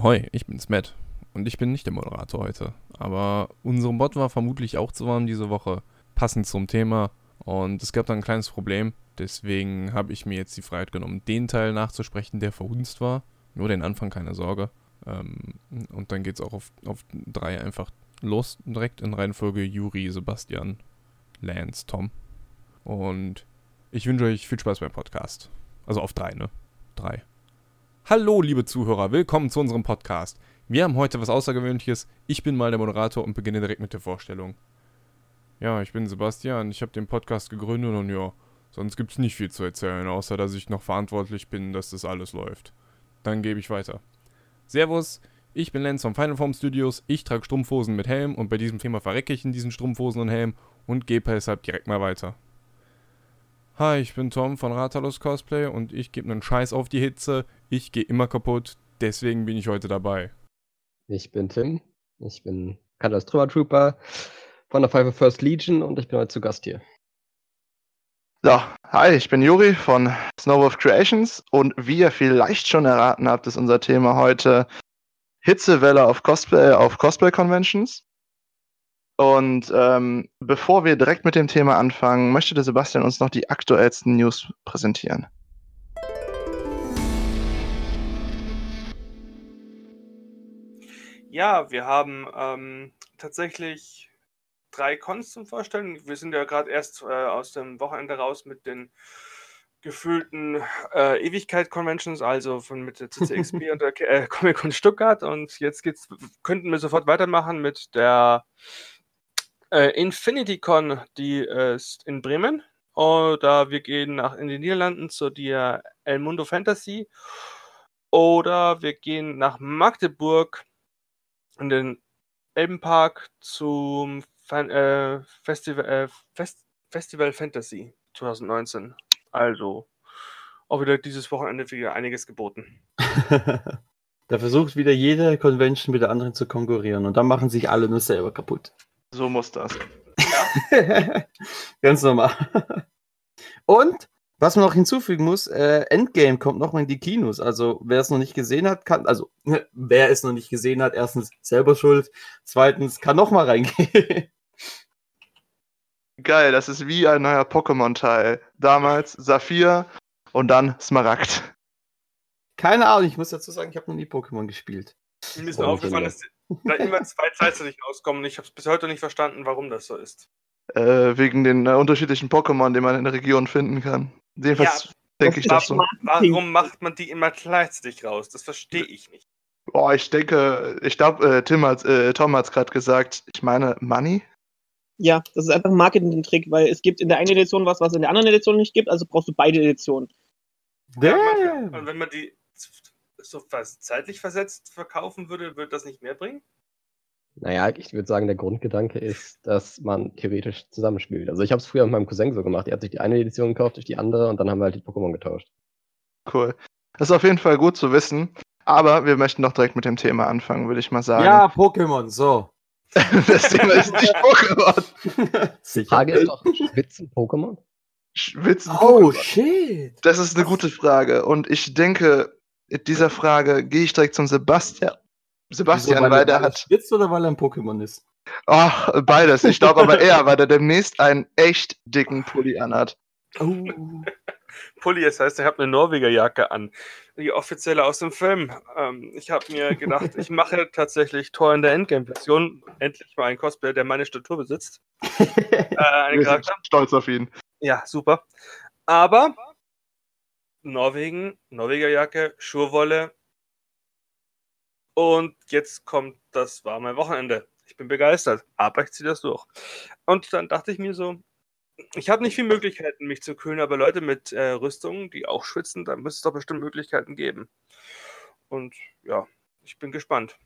Ahoi, ich bin's Matt. Und ich bin nicht der Moderator heute. Aber unserem Bot war vermutlich auch zu warm diese Woche. Passend zum Thema. Und es gab da ein kleines Problem. Deswegen habe ich mir jetzt die Freiheit genommen, den Teil nachzusprechen, der verhunzt war. Nur den Anfang, keine Sorge. Ähm, und dann geht's auch auf, auf drei einfach los, direkt in Reihenfolge Juri, Sebastian, Lance, Tom. Und ich wünsche euch viel Spaß beim Podcast. Also auf drei, ne? Drei. Hallo, liebe Zuhörer, willkommen zu unserem Podcast. Wir haben heute was Außergewöhnliches. Ich bin mal der Moderator und beginne direkt mit der Vorstellung. Ja, ich bin Sebastian, ich habe den Podcast gegründet und ja, sonst gibt's nicht viel zu erzählen, außer dass ich noch verantwortlich bin, dass das alles läuft. Dann gebe ich weiter. Servus, ich bin Lenz vom Final Form Studios, ich trage Strumpfhosen mit Helm und bei diesem Thema verrecke ich in diesen Strumpfhosen und Helm und gebe deshalb direkt mal weiter. Hi, ich bin Tom von Ratalos Cosplay und ich gebe einen Scheiß auf die Hitze. Ich gehe immer kaputt, deswegen bin ich heute dabei. Ich bin Tim, ich bin Katas Trümmer Trooper von der Five First Legion und ich bin heute zu Gast hier. So, hi, ich bin Juri von Snowwolf Creations und wie ihr vielleicht schon erraten habt, ist unser Thema heute Hitzewelle auf Cosplay, auf Cosplay Conventions. Und ähm, bevor wir direkt mit dem Thema anfangen, möchte der Sebastian uns noch die aktuellsten News präsentieren. Ja, wir haben ähm, tatsächlich drei Cons zum Vorstellen. Wir sind ja gerade erst äh, aus dem Wochenende raus mit den gefühlten äh, Ewigkeit-Conventions, also von mit der CCXP und der äh, Comic-Con Stuttgart. Und jetzt geht's, könnten wir sofort weitermachen mit der äh, InfinityCon, die äh, ist in Bremen. Oder wir gehen nach in die Niederlanden zu der El Mundo Fantasy. Oder wir gehen nach Magdeburg in den Elbenpark zum Fan, äh, Festival, äh, Fest, Festival Fantasy 2019. Also auch wieder dieses Wochenende wieder einiges geboten. da versucht wieder jede Convention mit der anderen zu konkurrieren und dann machen sich alle nur selber kaputt. So muss das. Ja. Ganz normal. Und was man noch hinzufügen muss, äh, Endgame kommt nochmal in die Kinos. Also wer es noch nicht gesehen hat, kann, also wer es noch nicht gesehen hat, erstens selber schuld, zweitens kann nochmal reingehen. Geil, das ist wie ein neuer Pokémon-Teil. Damals Saphir und dann Smaragd. Keine Ahnung, ich muss dazu sagen, ich habe noch nie Pokémon gespielt. Mir ist oh, aufgefallen, dass da immer zwei nicht rauskommen. Ich habe es bis heute nicht verstanden, warum das so ist. Äh, wegen den äh, unterschiedlichen Pokémon, die man in der Region finden kann. Jedenfalls ja, denke ich das so. Warum macht man die immer gleichzeitig raus? Das verstehe ich nicht. Boah, ich denke, ich glaube, äh, Tim hat, äh, Tom hat es gerade gesagt, ich meine Money. Ja, das ist einfach ein Marketing-Trick, weil es gibt in der einen Edition was, was es in der anderen Edition nicht gibt, also brauchst du beide Editionen. Ja, man, und wenn man die so zeitlich versetzt verkaufen würde, würde das nicht mehr bringen? Naja, ich würde sagen, der Grundgedanke ist, dass man theoretisch zusammenspielt. Also ich habe es früher mit meinem Cousin so gemacht. Er hat sich die eine Edition gekauft, durch die andere und dann haben wir halt die Pokémon getauscht. Cool. Das ist auf jeden Fall gut zu wissen. Aber wir möchten doch direkt mit dem Thema anfangen, würde ich mal sagen. Ja, Pokémon, so. das Thema ist nicht Pokémon. Die Frage ist doch, schwitzen Pokémon? Schwitzen Oh, shit. Das ist eine gute Frage. Und ich denke, in dieser Frage gehe ich direkt zum Sebastian. Sebastian, Wieso, weil, weil der hat. Schwitzt oder weil er ein Pokémon ist? Oh, beides. Ich glaube aber eher, weil er demnächst einen echt dicken Pulli anhat. Oh. Pulli, das heißt, er hat eine Norwegerjacke an. Die offizielle aus dem Film. Ähm, ich habe mir gedacht, ich mache tatsächlich Tor in der Endgame-Version. Endlich mal ein Cosplayer, der meine Statur besitzt. äh, Wir sind stolz auf ihn. Ja, super. Aber Norwegen, Norwegerjacke, Schurwolle, und jetzt kommt das warme Wochenende. Ich bin begeistert, aber ich ziehe das durch. Und dann dachte ich mir so, ich habe nicht viele Möglichkeiten, mich zu kühlen, aber Leute mit äh, Rüstungen, die auch schwitzen, da müsste es doch bestimmt Möglichkeiten geben. Und ja, ich bin gespannt.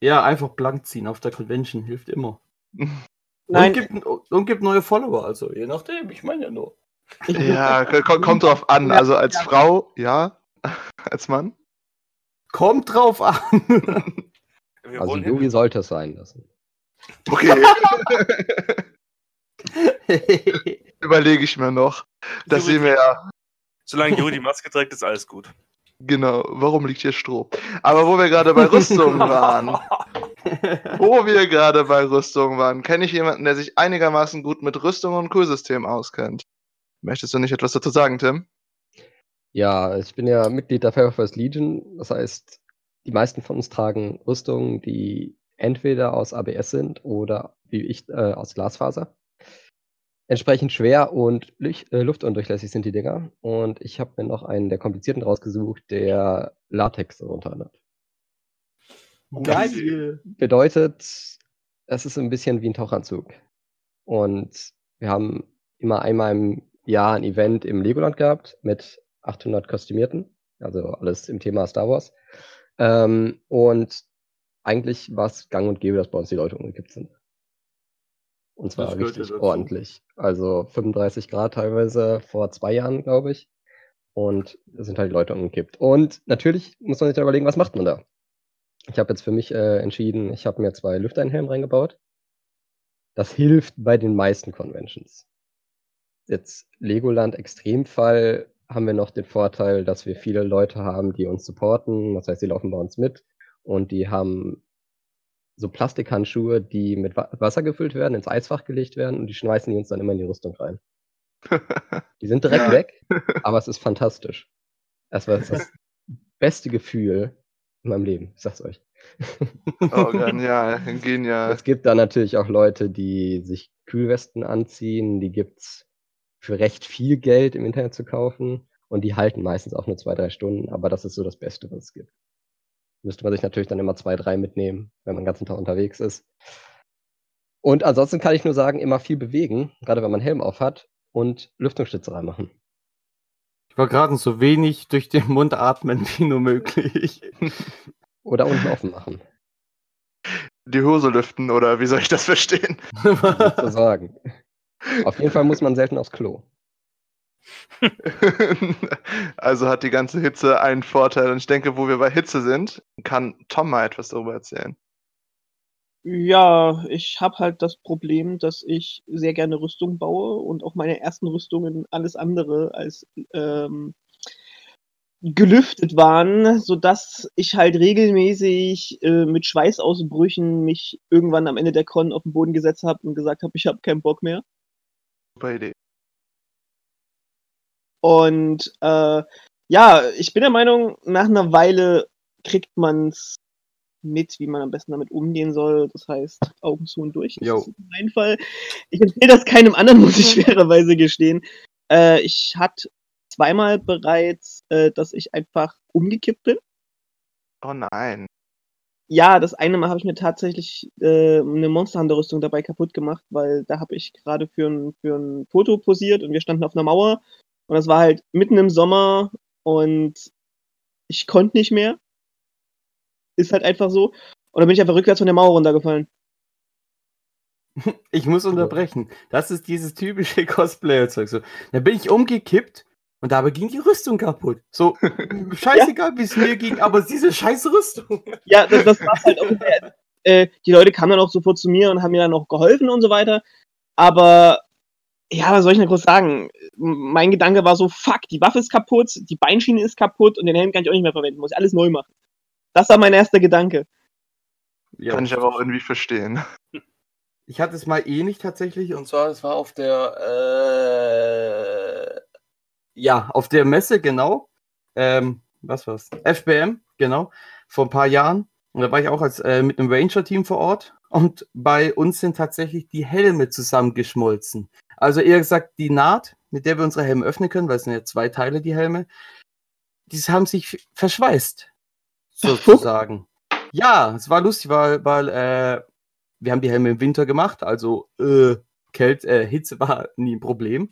Ja, einfach blank ziehen auf der Convention hilft immer. Nein. Und gibt, und gibt neue Follower, also je nachdem, ich meine ja nur. Ja, kommt drauf an. Also als Frau, ja. Als Mann? Kommt drauf an. also Yugi sollte es sein lassen. Okay. Überlege ich mir noch. Das sehen wir ja. Solange Juri die Maske trägt, ist alles gut. Genau, warum liegt hier Stroh? Aber wo wir gerade bei Rüstungen waren, wo wir gerade bei Rüstungen waren, kenne ich jemanden, der sich einigermaßen gut mit Rüstung und Kühlsystem auskennt. Möchtest du nicht etwas dazu sagen, Tim? Ja, ich bin ja Mitglied der First Legion. Das heißt, die meisten von uns tragen Rüstungen, die entweder aus ABS sind oder wie ich äh, aus Glasfaser. Entsprechend schwer und äh, luftundurchlässig sind die Dinger. Und ich habe mir noch einen der komplizierten rausgesucht, der Latex darunter hat. Geil. Bedeutet, es ist ein bisschen wie ein Tauchanzug. Und wir haben immer einmal im Jahr ein Event im Legoland gehabt mit 800 Kostümierten. Also alles im Thema Star Wars. Ähm, und eigentlich war es gang und gäbe, dass bei uns die Leute umgekippt sind. Und zwar richtig ordentlich. Also 35 Grad teilweise vor zwei Jahren, glaube ich. Und da sind halt die Leute umgekippt. Und natürlich muss man sich da überlegen, was macht man da? Ich habe jetzt für mich äh, entschieden, ich habe mir zwei Lüfteinhelme reingebaut. Das hilft bei den meisten Conventions. Jetzt Legoland Extremfall haben wir noch den Vorteil, dass wir viele Leute haben, die uns supporten. Das heißt, die laufen bei uns mit und die haben so Plastikhandschuhe, die mit Wa Wasser gefüllt werden, ins Eisfach gelegt werden und die schmeißen die uns dann immer in die Rüstung rein. Die sind direkt Ja. weg, aber es ist fantastisch. Es war das beste Gefühl in meinem Leben, ich sag's euch. Oh, genial, genial. Es gibt da natürlich auch Leute, die sich Kühlwesten anziehen, die gibt's für recht viel Geld im Internet zu kaufen und die halten meistens auch nur zwei, drei Stunden, aber das ist so das Beste, was es gibt. Müsste man sich natürlich dann immer zwei, drei mitnehmen, wenn man den ganzen Tag unterwegs ist. Und ansonsten kann ich nur sagen, immer viel bewegen, gerade wenn man Helm auf hat und Lüftungsstütze reinmachen. Ich war gerade so wenig durch den Mund atmen wie nur möglich. Oder unten offen machen, Die Hose lüften, oder wie soll ich das verstehen? sozusagen. Auf jeden Fall muss man selten aufs Klo. also hat die ganze Hitze einen Vorteil. Und ich denke, wo wir bei Hitze sind, kann Tom mal etwas darüber erzählen. Ja, ich habe halt das Problem, dass ich sehr gerne Rüstung baue und auch meine ersten Rüstungen alles andere als ähm, gelüftet waren, sodass ich halt regelmäßig äh, mit Schweißausbrüchen mich irgendwann am Ende der Con auf den Boden gesetzt habe und gesagt habe, ich habe keinen Bock mehr. Super Idee. Und äh, ja, ich bin der Meinung, nach einer Weile kriegt man's mit, wie man am besten damit umgehen soll. Das heißt, Augen zu und durch. Das ist mein Fall. Ich empfehle das keinem anderen, muss ich fairerweise gestehen. Äh, ich hatte zweimal bereits, äh, dass ich einfach umgekippt bin. Oh nein. Ja, das eine Mal habe ich mir tatsächlich äh, eine Monsterhunter-Rüstung dabei kaputt gemacht, weil da habe ich gerade für ein, für ein Foto posiert und wir standen auf einer Mauer und das war halt mitten im Sommer und ich konnte nicht mehr. Ist halt einfach so. Und dann bin ich einfach rückwärts von der Mauer runtergefallen. Ich muss unterbrechen. Das ist dieses typische Cosplayer-Zeug. So, da bin ich umgekippt und dabei ging die Rüstung kaputt. So, scheißegal, wie es mir ging, aber diese scheiß Rüstung. Ja, das, das war halt auch. Äh, die Leute kamen dann auch sofort zu mir und haben mir dann auch geholfen und so weiter. Aber ja, was soll ich denn groß sagen? Mein Gedanke war so, fuck, die Waffe ist kaputt, die Beinschiene ist kaputt und den Helm kann ich auch nicht mehr verwenden, muss ich alles neu machen. Das war mein erster Gedanke. Ja, Kann ich aber auch irgendwie verstehen. Ich hatte es mal ähnlich tatsächlich und zwar, es war auf der, äh, ja, auf der Messe, genau. Ähm, was war's? FBM, genau, vor ein paar Jahren. Und da war ich auch als, äh, mit einem Ranger-Team vor Ort und bei uns sind tatsächlich die Helme zusammengeschmolzen. Also eher gesagt, die Naht, mit der wir unsere Helme öffnen können, weil es sind ja zwei Teile, die Helme, die haben sich verschweißt, sozusagen. Ja, es war lustig, weil, weil äh, wir haben die Helme im Winter gemacht, also äh, Kälte, äh, Hitze war nie ein Problem.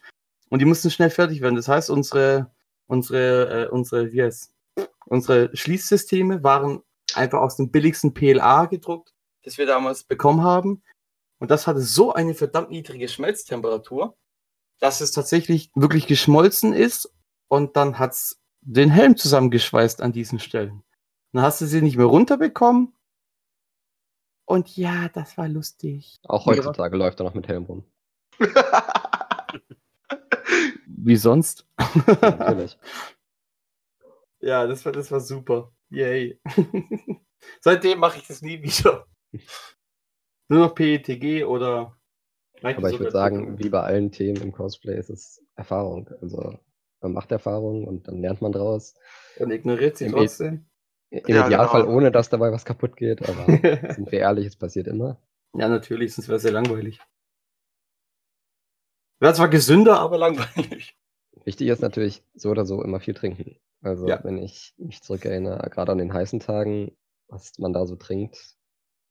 Und die mussten schnell fertig werden. Das heißt, unsere, unsere, äh, unsere, wie heißt, unsere Schließsysteme waren einfach aus dem billigsten PLA gedruckt, das wir damals bekommen haben. Und das hatte so eine verdammt niedrige Schmelztemperatur, dass es tatsächlich wirklich geschmolzen ist und dann hat's den Helm zusammengeschweißt an diesen Stellen. Dann hast du sie nicht mehr runterbekommen. Und ja, das war lustig. Auch Ja. heutzutage läuft er noch mit Helm rum. Wie sonst? Natürlich. Ja, das war, das war super. Yay. Seitdem mache ich das nie wieder. Nur noch PETG oder. Aber es ich würde sagen, wie bei allen Themen im Cosplay ist es Erfahrung. Also man macht Erfahrung und dann lernt man draus. Und ignoriert sie Im trotzdem. Im Ja, Idealfall genau. ohne, dass dabei was kaputt geht, aber sind wir ehrlich, es passiert immer. Ja, natürlich, sonst wäre es sehr langweilig. Wäre zwar gesünder, aber langweilig. Wichtig ist natürlich so oder so immer viel trinken. Also Ja. wenn ich mich zurückerinnere, gerade an den heißen Tagen, was man da so trinkt,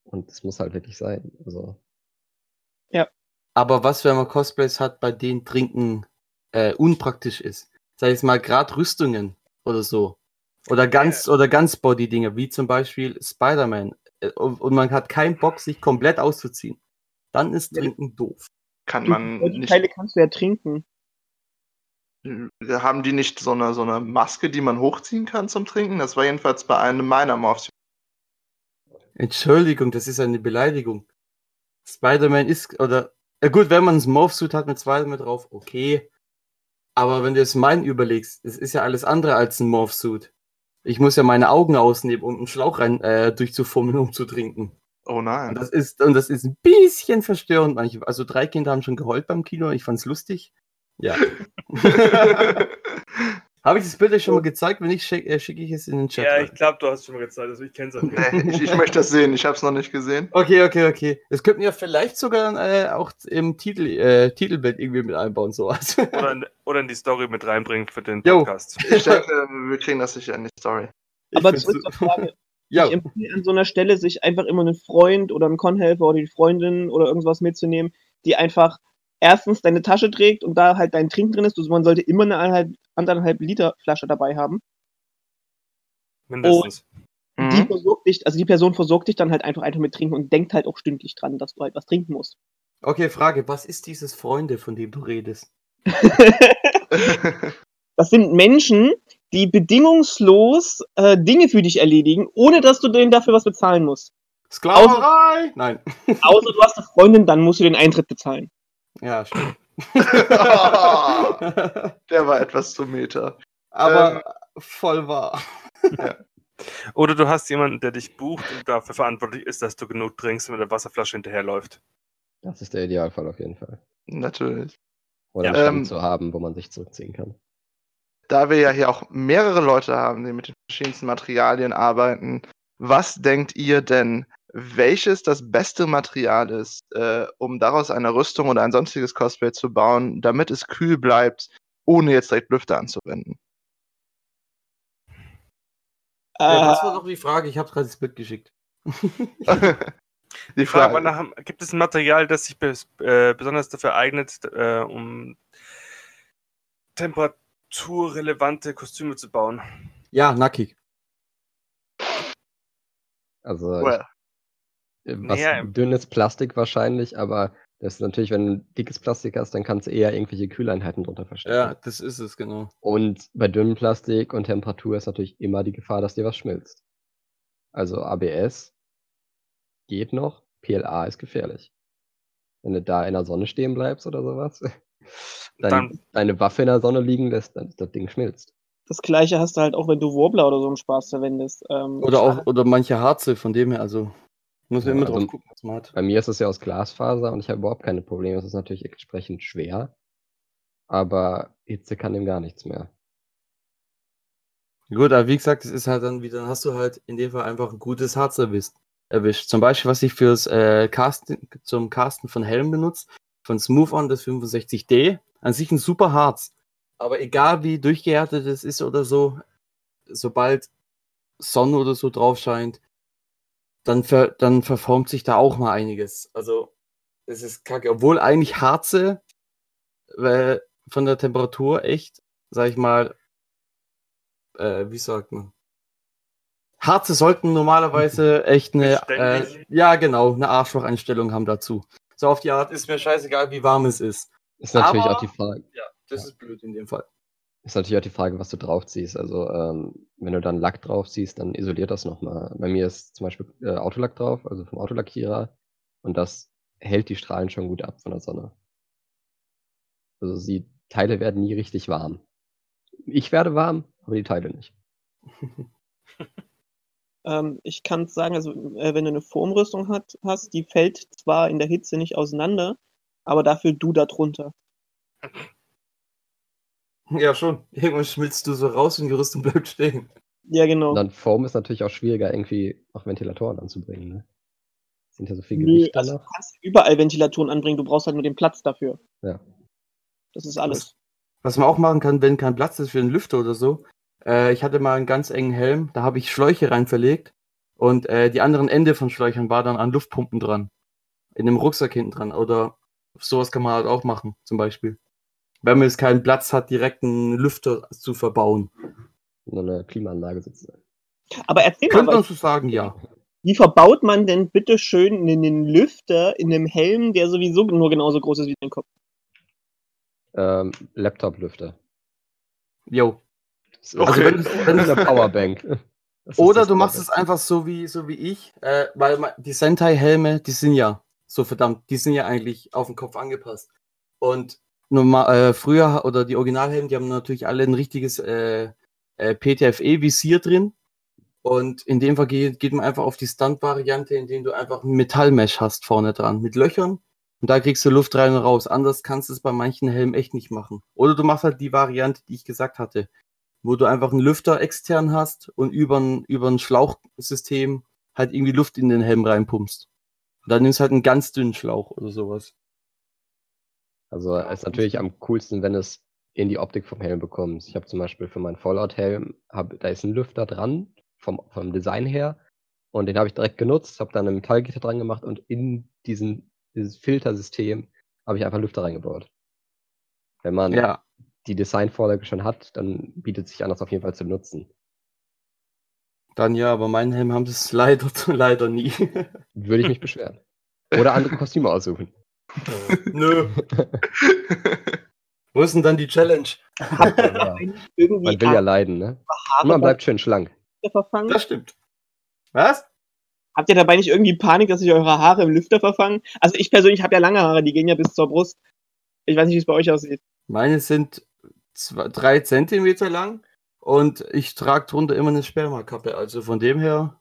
und es muss halt wirklich sein. Also Aber was, wenn man Cosplays hat, bei denen Trinken äh, unpraktisch ist? Sag ich jetzt mal, gerade Rüstungen oder so. Oder ganz, oder ganz Body-Dinge, wie zum Beispiel Spider-Man. Äh, Und, man hat keinen Bock, sich komplett auszuziehen. Dann ist Ja. Trinken doof. Kann man die nicht. Teile kannst du ja trinken. Haben die nicht so eine, so eine Maske, die man hochziehen kann zum Trinken? Das war jedenfalls bei einem meiner Morphs. Entschuldigung, das ist eine Beleidigung. Spider-Man ist, oder, ja gut, wenn man ein Morph-Suit hat mit Spider-Man drauf, okay. Aber wenn du jetzt meinen überlegst, es ist ja alles andere als ein Morph-Suit. Ich muss ja meine Augen ausnehmen, um einen Schlauch rein äh, durchzufummeln, um zu trinken. Oh Und nein. das ist, und das ist ein bisschen verstörend. Manche, also drei Kinder haben schon geheult beim Kino, ich fand's lustig. Ja. Habe ich das Bild euch schon mal gezeigt? Wenn nicht, schick, äh, schicke ich es in den Chat. Ja, rein. ich glaube, du hast es schon mal gezeigt, also ich kenne es jeden Fall. nee, ich, ich möchte das sehen. Ich habe es noch nicht gesehen. Okay, okay, okay. Das könnten wir vielleicht sogar äh, auch im Titel, äh, Titelbild irgendwie mit einbauen, sowas. Oder, in, oder in die Story mit reinbringen für den Jo. Podcast. Ich denke, wir kriegen das sicher in die Story. Ich Aber zurück zur Frage. Ja, Ich empfehle an so einer Stelle, sich einfach immer einen Freund oder einen Con-Helfer oder die Freundin oder irgendwas mitzunehmen, die einfach erstens deine Tasche trägt und da halt dein Trinken drin ist. Also man sollte immer eine anderthalb, anderthalb Liter Flasche dabei haben. Mindestens. Die Mhm. versorgt dich, also die Person versorgt dich dann halt einfach einfach mit Trinken und denkt halt auch stündlich dran, dass du halt was trinken musst. okay, Frage. Was ist dieses Freunde, von dem du redest? Das sind Menschen, die bedingungslos äh, Dinge für dich erledigen, ohne dass du denen dafür was bezahlen musst. Sklaverei! Nein. Außer du hast eine Freundin, dann musst du den Eintritt bezahlen. Ja, stimmt. Der war etwas zu Meta. Aber voll wahr. Oder du hast jemanden, der dich bucht und dafür verantwortlich ist, dass du genug trinkst und mit der Wasserflasche hinterherläuft. das ist der Idealfall auf jeden Fall. Natürlich. Oder Ja. einen Ähm, zu haben, wo man sich zurückziehen kann. Da wir ja hier auch mehrere Leute haben, die mit den verschiedensten Materialien arbeiten, was denkt ihr denn, welches das beste Material ist, äh, um daraus eine Rüstung oder ein sonstiges Cosplay zu bauen, damit es kühl bleibt, ohne jetzt direkt Lüfter anzuwenden? Ja, Äh, war doch die Frage? Ich habe gerade das Bild geschickt. Die Frage nach, gibt es ein Material, das sich bes äh, besonders dafür eignet, äh, um temperaturrelevante Kostüme zu bauen? Ja, nackig. Also Well, ich, äh, was Naja, dünnes Plastik wahrscheinlich, aber das ist natürlich, wenn du dickes Plastik hast, dann kannst du eher irgendwelche Kühleinheiten drunter verstecken. Ja, das ist es, genau. Und bei dünnem Plastik und Temperatur ist natürlich immer die Gefahr, dass dir was schmilzt. Also ABS geht noch, PLA ist gefährlich. Wenn du da in der Sonne stehen bleibst oder sowas, dann, Dann- deine Waffe in der Sonne liegen lässt, dann das Ding schmilzt. das gleiche hast du halt auch, wenn du Warbler oder so einen Spaß verwendest. Ähm, Oder auch, oder manche Harze, von dem her, also muss man Ja, immer also- drauf gucken, was man hat. Bei mir ist es ja aus Glasfaser und ich habe überhaupt keine Probleme. Es ist natürlich entsprechend schwer, aber Hitze kann dem gar nichts mehr. Gut, aber wie gesagt, es ist halt dann wieder, dann hast du halt in dem Fall einfach ein gutes Harz erwischt. erwischt. Zum Beispiel, was ich fürs äh, Casten, zum Casten von Helm benutze, von Smooth On das 65D, an sich ein super Harz. Aber egal wie durchgehärtet es ist oder so, sobald Sonne oder so drauf scheint, dann, ver dann verformt sich da auch mal einiges. Also, es ist kacke. Obwohl eigentlich Harze äh, von der Temperatur echt, sag ich mal, äh, wie sagt man? Harze sollten normalerweise echt eine, äh, ja genau, eine Arschlocheinstellung haben dazu. So auf die Art ist mir scheißegal, wie warm es ist. Ist natürlich Aber- auch die Frage, Ja, das ist blöd in dem Fall. ist natürlich auch die Frage, was du draufziehst. Also ähm, wenn du dann Lack draufziehst, dann isoliert das nochmal. Bei mir ist zum Beispiel äh, Autolack drauf, also vom Autolackierer, und das hält die Strahlen schon gut ab von der Sonne. Also die Teile werden nie richtig warm. Ich werde warm, aber die Teile nicht. Ähm, ich kann sagen, also äh, wenn du eine Formrüstung hat, hast, die fällt zwar in der Hitze nicht auseinander, aber dafür du da drunter. Ja, schon. Irgendwann schmilzt du so raus und die Rüstung bleibt stehen. Ja, genau. Und dann Foam ist natürlich auch schwieriger, irgendwie auch Ventilatoren anzubringen. Ne? Sind ja so viel Nö, Gewicht also dann du kannst überall Ventilatoren anbringen, du brauchst halt nur den Platz dafür. Ja. Das ist alles. Was man auch machen kann, wenn kein Platz ist für einen Lüfter oder so. Äh, ich hatte mal einen ganz engen Helm, da habe ich Schläuche rein verlegt und äh, die anderen Ende von Schläuchern war dann an Luftpumpen dran. In dem Rucksack hinten dran. Oder sowas kann man halt auch machen, zum Beispiel. Wenn man jetzt keinen Platz hat, direkt einen Lüfter zu verbauen. Nur eine Klimaanlage sozusagen. Aber erzähl mal, Könnte man so sagen, ja. wie verbaut man denn bitte schön einen Lüfter in einem Helm, der sowieso nur genauso groß ist wie dein Kopf? Ähm, Laptop-Lüfter. Jo. Das ist Okay. Also wenn, wenn, eine Powerbank. Oder du machst es einfach so wie, so wie ich, äh, weil die Sentai-Helme, die sind ja so verdammt, die sind ja eigentlich auf den Kopf angepasst. Und normal, äh, früher, oder die Originalhelme, die haben natürlich alle ein richtiges äh, äh, PTFE-Visier drin. Und in dem Fall geht, geht man einfach auf die Stunt-Variante, indem du einfach ein Metallmesh hast vorne dran mit Löchern. Und da kriegst du Luft rein und raus. Anders kannst du es bei manchen Helmen echt nicht machen. Oder du machst halt die Variante, die ich gesagt hatte wo du einfach einen Lüfter extern hast und über ein, über ein Schlauchsystem halt irgendwie Luft in den Helm reinpumpst. Und dann nimmst du halt einen ganz dünnen Schlauch oder sowas. Also es ist natürlich am coolsten, wenn es in die Optik vom Helm bekommst. Ich habe zum Beispiel für meinen Fallout-Helm, da ist ein Lüfter dran, vom, vom Design her. Und den habe ich direkt genutzt, habe dann ein Metallgitter dran gemacht und in diesen, dieses Filtersystem habe ich einfach Lüfter reingebaut. Wenn man Ja, die Designvorlage schon hat, dann bietet sich an, das auf jeden Fall zu nutzen. dann ja, aber meinen Helm haben das leider, leider nie. Würde ich mich beschweren. Oder andere Kostüme aussuchen. Nö. Wo ist denn dann die Challenge? Ja, man will ja leiden, ne? Und man bleibt schön schlank. verfangen? Das stimmt. Was? Habt ihr dabei nicht irgendwie Panik, dass sich eure Haare im Lüfter verfangen? Also ich persönlich habe ja lange Haare, die gehen ja bis zur Brust. Ich weiß nicht, wie es bei euch aussieht. Meine sind zwei, drei Zentimeter lang und ich trage drunter immer eine Spermakappe. Also von dem her.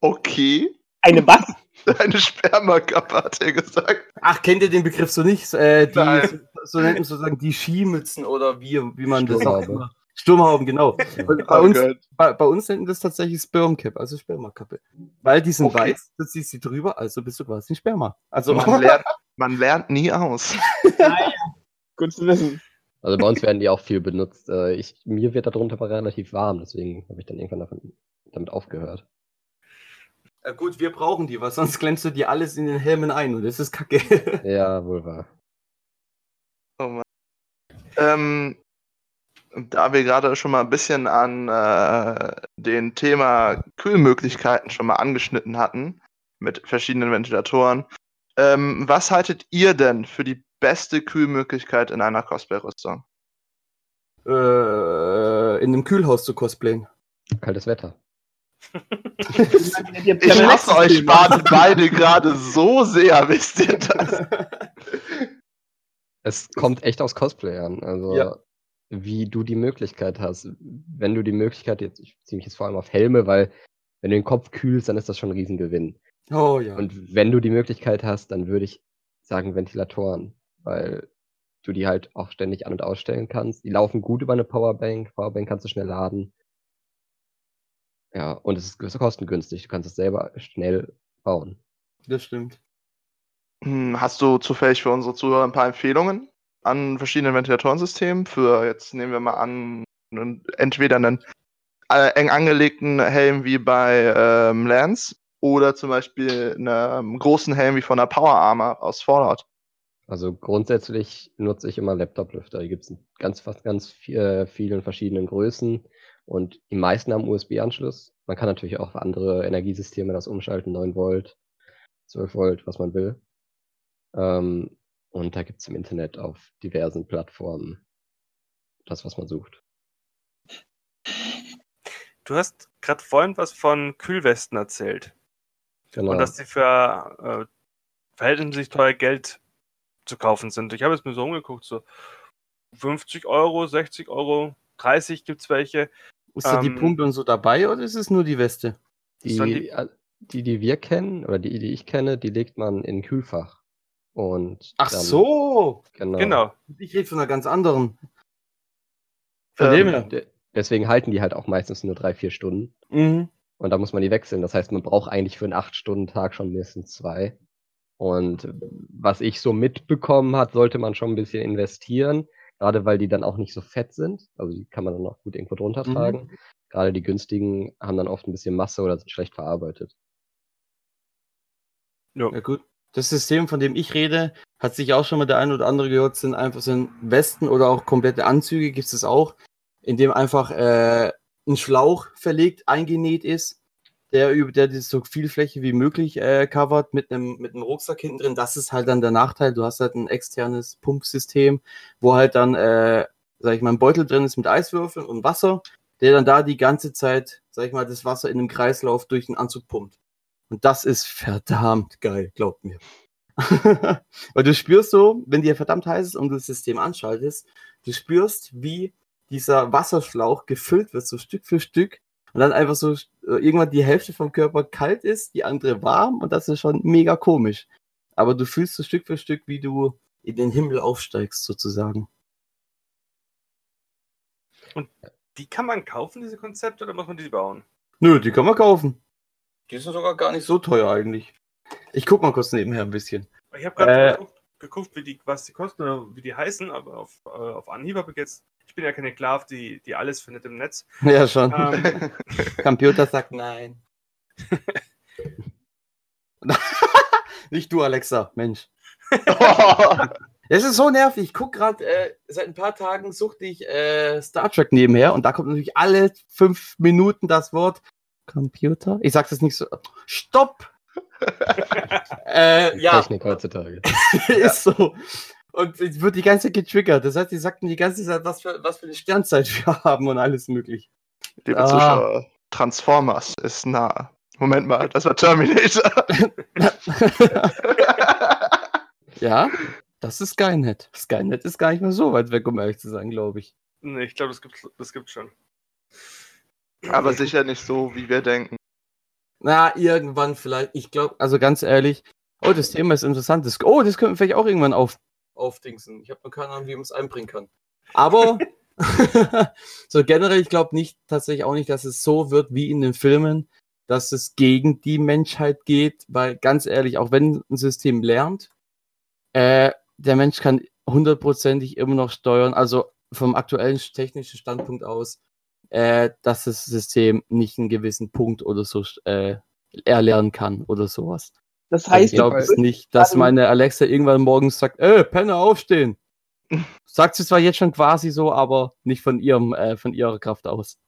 Okay. Eine was? Eine Spermakappe, hat er gesagt. Ach, kennt ihr den Begriff so nicht? Äh, die, Nein. so nennt man sozusagen die Skimützen oder wie, wie man das auch immer. Sturmhauben, genau. Und bei, Oh uns, Gott. bei, bei uns nennt man das tatsächlich Spermcap, also Spermakappe. Weil die sind Okay. weiß, du ziehst sie drüber, also bist du quasi ein Sperma. Also Man lernt, man lernt nie aus. Naja, gut zu wissen. Also bei uns werden die auch viel benutzt. Äh, Ich, mir wird darunter aber relativ warm, deswegen habe ich dann irgendwann davon, damit aufgehört. Ja, gut, wir brauchen die, weil sonst klemmst du dir alles in den Helmen ein und das ist kacke. Ja, wohl wahr. Oh Mann. Ähm, da wir gerade schon mal ein bisschen an äh, den Thema Kühlmöglichkeiten schon mal angeschnitten hatten, mit verschiedenen Ventilatoren, ähm, was haltet ihr denn für die beste Kühlmöglichkeit in einer Cosplay-Rüstung? äh, in einem Kühlhaus zu cosplayen. Kaltes Wetter. Ich hasse euch beide, beide gerade so sehr, wisst ihr das? Es kommt echt aus Cosplay an. Also, Ja. wie du die Möglichkeit hast. Wenn du die Möglichkeit, jetzt, ich ziehe mich jetzt vor allem auf Helme, weil wenn du den Kopf kühlst, dann ist das schon ein Riesengewinn. Oh ja. Und wenn du die Möglichkeit hast, dann würde ich sagen Ventilatoren, weil du die halt auch ständig an- und ausstellen kannst. Die laufen gut über eine Powerbank. Powerbank kannst du schnell laden. Ja, und es ist kostengünstig. Du kannst es selber schnell bauen. das stimmt. Hm, Hast du zufällig für unsere Zuhörer ein paar Empfehlungen an verschiedenen Ventilatorensystemen? Für jetzt nehmen wir mal an, entweder einen äh, eng angelegten Helm wie bei ähm, Lance oder zum Beispiel einen großen Helm wie von der Power Armor aus Fallout. Also grundsätzlich nutze ich immer Laptop-Lüfter. Die gibt es in ganz, fast ganz vi- äh, vielen verschiedenen Größen und die meisten haben USB-Anschluss. Man kann natürlich auch andere Energiesysteme das umschalten, 9 Volt, 12 Volt, was man will. Ähm, und da gibt es im Internet auf diversen Plattformen das, was man sucht. Du hast gerade vorhin was von Kühlwesten erzählt. Genau. Und dass die für äh, verhältnismäßig teuer Geld zu kaufen sind. Ich habe jetzt mir so umgeguckt, so 50 Euro, 60 Euro, 30 gibt es welche. Ist da die Ähm, Pumpe und so dabei oder ist es nur die Weste? Die, die- äh, die, die wir kennen, oder die, die ich kenne, die legt man in ein Kühlfach. Und Ach dann- so. Genau. Genau. Ich rede von einer ganz anderen. Von Ähm, dem her. De deswegen halten die halt auch meistens nur drei, vier Stunden. Mhm. Und da muss man die wechseln. Das heißt, man braucht eigentlich für einen 8-Stunden-Tag schon mindestens zwei. Und was ich so mitbekommen hat, sollte man schon ein bisschen investieren. Gerade weil die dann auch nicht so fett sind. Also die kann man dann auch gut irgendwo drunter Mhm. tragen. Gerade die günstigen haben dann oft ein bisschen Masse oder sind schlecht verarbeitet. Ja. Ja gut. Das System, von dem ich rede, hat sich auch schon mal der ein oder andere gehört, sind einfach sind Westen oder auch komplette Anzüge, gibt es auch, in dem einfach äh, ein Schlauch verlegt, eingenäht ist, der über der so viel Fläche wie möglich äh, covert mit einem mit einem Rucksack hinten drin. Das ist halt dann der Nachteil. Du hast halt ein externes Pumpsystem, wo halt dann, äh, sag ich mal, ein Beutel drin ist mit Eiswürfeln und Wasser, der dann da die ganze Zeit, sag ich mal, das Wasser in einem Kreislauf durch den Anzug pumpt. Und das ist verdammt geil, glaubt mir. Weil du spürst so, wenn dir verdammt heiß ist und du das System anschaltest, du spürst, wie dieser Wasserschlauch gefüllt wird, so Stück für Stück. Und dann einfach so äh, irgendwann die Hälfte vom Körper kalt ist, die andere warm und das ist schon mega komisch. Aber du fühlst so Stück für Stück, wie du in den Himmel aufsteigst, sozusagen. Die kann man kaufen, diese Konzepte, oder muss man die bauen? Nö, die kann man kaufen. Die sind sogar gar nicht so teuer eigentlich. Ich guck mal kurz nebenher ein bisschen. Ich habe gerade Äh. geguckt, geguckt, wie die, was die kosten oder wie die heißen, aber auf, äh, auf Anhieb habe ich jetzt. Ich bin ja keine Sklav, die, die alles findet im Netz. Ja, schon. Ähm, Computer sagt nein. Nicht du, Alexa, Mensch. Es ist so nervig. Ich guck gerade, äh, seit ein paar Tagen suchte ich äh, Star Trek nebenher und da kommt natürlich alle fünf Minuten das Wort Computer. Ich sag das nicht so. Stopp! äh, ja, Technik heutzutage. ist so. Und es wird die ganze Zeit getriggert. Das heißt, die sagten die ganze Zeit, was für, was für eine Sternzeit wir haben und alles möglich. Liebe Ah. Zuschauer, Transformers ist nah. Moment mal, das war Terminator. ja, das ist Skynet. Skynet ist gar nicht mehr so weit weg, um ehrlich zu sein, glaube ich. nee, ich glaube, das gibt das gibt's schon. Aber sicher nicht so, wie wir denken. Na, irgendwann vielleicht. Ich glaube, also ganz ehrlich. Oh, das Thema ist interessant. Das, oh, das könnten wir vielleicht auch irgendwann auf, aufdingsen. Ich habe noch keine Ahnung, wie man es einbringen kann. Aber so generell, ich glaube nicht, tatsächlich auch nicht, dass es so wird wie in den Filmen, dass es gegen die Menschheit geht, weil ganz ehrlich, auch wenn ein System lernt, äh, der Mensch kann hundertprozentig immer noch steuern, also vom aktuellen technischen Standpunkt aus, äh, dass das System nicht einen gewissen Punkt oder so äh, erlernen kann oder sowas. Das Also heißt, ich glaube es nicht, dass meine Alexa irgendwann morgens sagt, äh, Penner, aufstehen. Sagt sie zwar jetzt schon quasi so, aber nicht von ihrem, äh, von ihrer Kraft aus.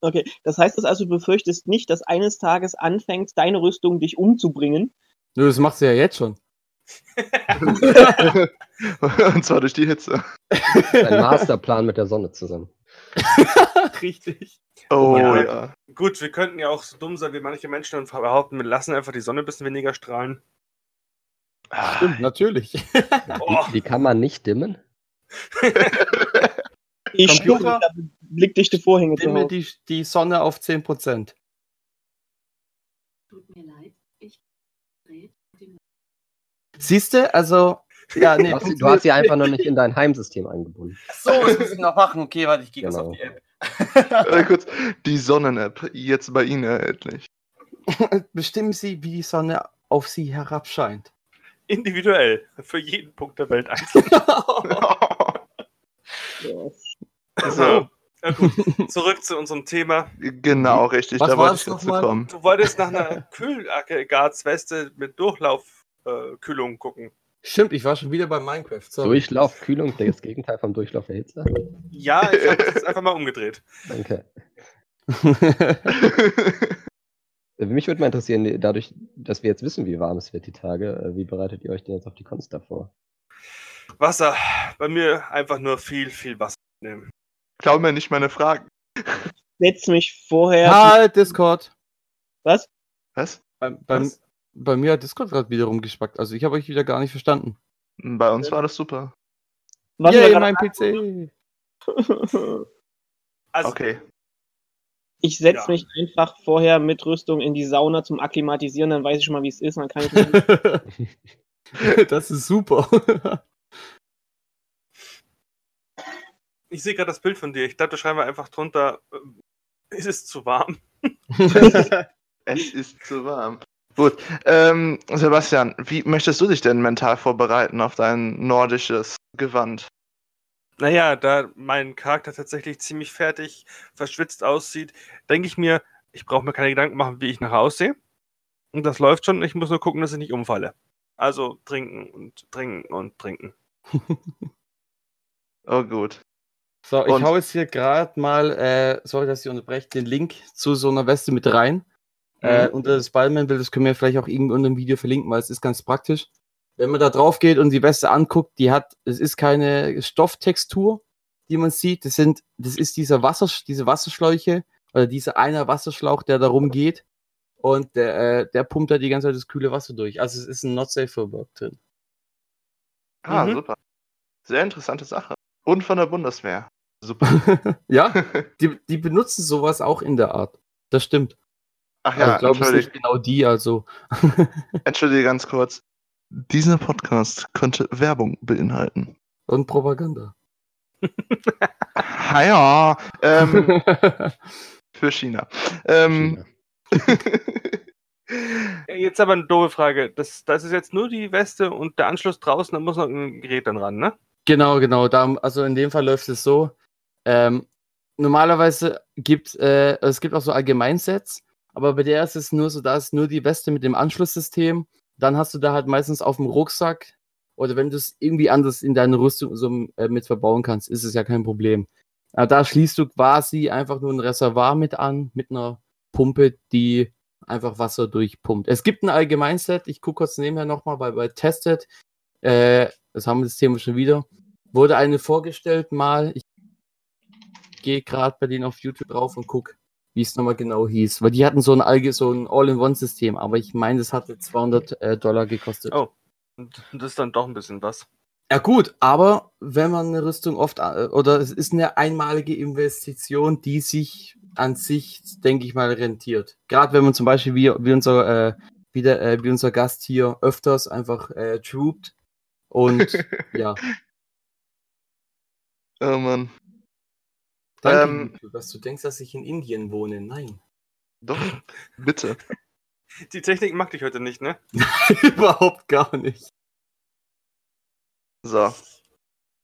okay, das heißt das also, du befürchtest nicht, dass eines Tages anfängt, deine Rüstung dich umzubringen. Nö, das macht sie ja jetzt schon. Und zwar durch die Hitze. Ein Masterplan mit der Sonne zusammen. Richtig. Oh Ja. ja. Gut, wir könnten ja auch so dumm sein wie manche Menschen und behaupten, wir lassen einfach die Sonne ein bisschen weniger strahlen. Ah, Stimmt, natürlich. Oh, Die, die kann man nicht dimmen. Die Computer? Blickdichte Vorhänge Dimme die, die Sonne auf 10%. Tut mir leid, ich Siehst du, also, ja, nee. Du hast, sie- du hast sie einfach noch nicht in dein Heimsystem eingebunden. So, das muss ich noch machen. Okay, warte, ich gehe Genau. kurz auf die App. Äh, kurz, die Sonnen-App, jetzt bei Ihnen erhältlich. Bestimmen Sie, wie die Sonne auf Sie herabscheint. individuell. Für jeden Punkt der Welt einzeln. Ja. So, ja, gut. Zurück zu unserem Thema. genau, richtig, Was da wollte ich dazu kommen. Du wolltest nach einer Kühlaggregatsweste mit Durchlaufkühlung äh, Kühlung gucken. Stimmt, ich war schon wieder bei Minecraft. Sorry. Durchlaufkühlung, das Gegenteil vom Durchlauf der Hitze. Ja, ich habe das jetzt einfach mal umgedreht. Danke. Äh, Mich würde mal interessieren, dadurch, dass wir jetzt wissen, wie warm es wird die Tage, äh, wie bereitet ihr euch denn jetzt auf die Kunst davor? Wasser. Bei mir einfach nur viel, viel Wasser nehmen. Glaub mir nicht meine Fragen. Setz mich vorher. halt, Discord. Was? Was? Beim, beim, Was? Bei mir hat Discord gerade wieder rumgespackt. Also ich habe euch wieder gar nicht verstanden. Bei uns war das super. Was Yay, mein PC. Also, Okay. Ich setze Ja. mich einfach vorher mit Rüstung in die Sauna zum Akklimatisieren, dann weiß ich schon mal, wie es ist. Dann kann ich das ist super. Ich sehe gerade das Bild von dir. Ich dachte, da schreiben wir einfach drunter, äh, ist es zu warm? Es ist zu warm. Gut. Ähm, Sebastian, wie möchtest du dich denn mental vorbereiten auf dein nordisches Gewand? Naja, da mein Charakter tatsächlich ziemlich fertig, verschwitzt aussieht, denke ich mir, ich brauche mir keine Gedanken machen, wie ich nachher aussehe. Und das läuft schon. Ich muss nur gucken, dass ich nicht umfalle. Also trinken und trinken und trinken. Oh gut. So, ich Und- hau jetzt hier gerade mal, äh, sorry, dass ich unterbreche, den Link zu so einer Weste mit rein. Äh, unter das Spider-Man-Bild, das können wir vielleicht auch irgendwie unter dem Video verlinken, weil es ist ganz praktisch. Wenn man da drauf geht und die Weste anguckt, die hat, es ist keine Stofftextur, die man sieht. Das sind, das ist dieser Wasser, diese Wasserschläuche oder dieser einer Wasserschlauch, der da rumgeht. Und der, äh, der pumpt da die ganze Zeit das kühle Wasser durch. Also es ist ein Not Safe for Work drin. Ah, Mhm. super. Sehr interessante Sache. Und von der Bundeswehr. Super. ja, die, die benutzen sowas auch in der Art. Das stimmt. Ach Ja, ja, ich glaube, nicht genau die, also. entschuldige ganz kurz. Dieser Podcast könnte Werbung beinhalten. Und Propaganda. Ha ja, ähm, für China. Ähm, Ja, Jetzt aber eine doofe Frage. Das, das ist jetzt nur die Weste und der Anschluss draußen, da muss noch ein Gerät dann ran, ne? Genau, genau. Da, also in dem Fall läuft es so. Ähm, normalerweise gibt äh, es gibt auch so Allgemeinsets, aber bei der ist es nur so, da ist nur die Weste mit dem Anschlusssystem. Dann hast du da halt meistens auf dem Rucksack oder wenn du es irgendwie anders in deine Rüstung so äh, mit verbauen kannst, ist es ja kein Problem. Aber da schließt du quasi einfach nur ein Reservoir mit an, mit einer Pumpe, die einfach Wasser durchpumpt. Es gibt ein Allgemeinset, ich gucke kurz nebenher nochmal, bei, bei Tested, äh, das haben wir das Thema schon wieder, wurde eine vorgestellt mal. Ich gehe gerade bei denen auf YouTube drauf und gucke, wie es nochmal genau hieß. Weil die hatten so ein, Allge so ein All-in-One-System, aber ich meine, das hatte 200 äh, Dollar gekostet. Oh. Und das ist dann doch ein bisschen was. Ja gut, aber wenn man eine Rüstung oft, äh, oder es ist eine einmalige Investition, die sich an sich, denke ich mal, rentiert. Gerade wenn man zum Beispiel wie, wie unser, äh, wie, der, äh, wie unser Gast hier öfters einfach äh, troopt und ja, oh Mann. Danke, Ähm, dass du denkst, dass ich in Indien wohne. Nein. Doch, bitte. Die Technik mag dich heute nicht, ne? Überhaupt gar nicht. So.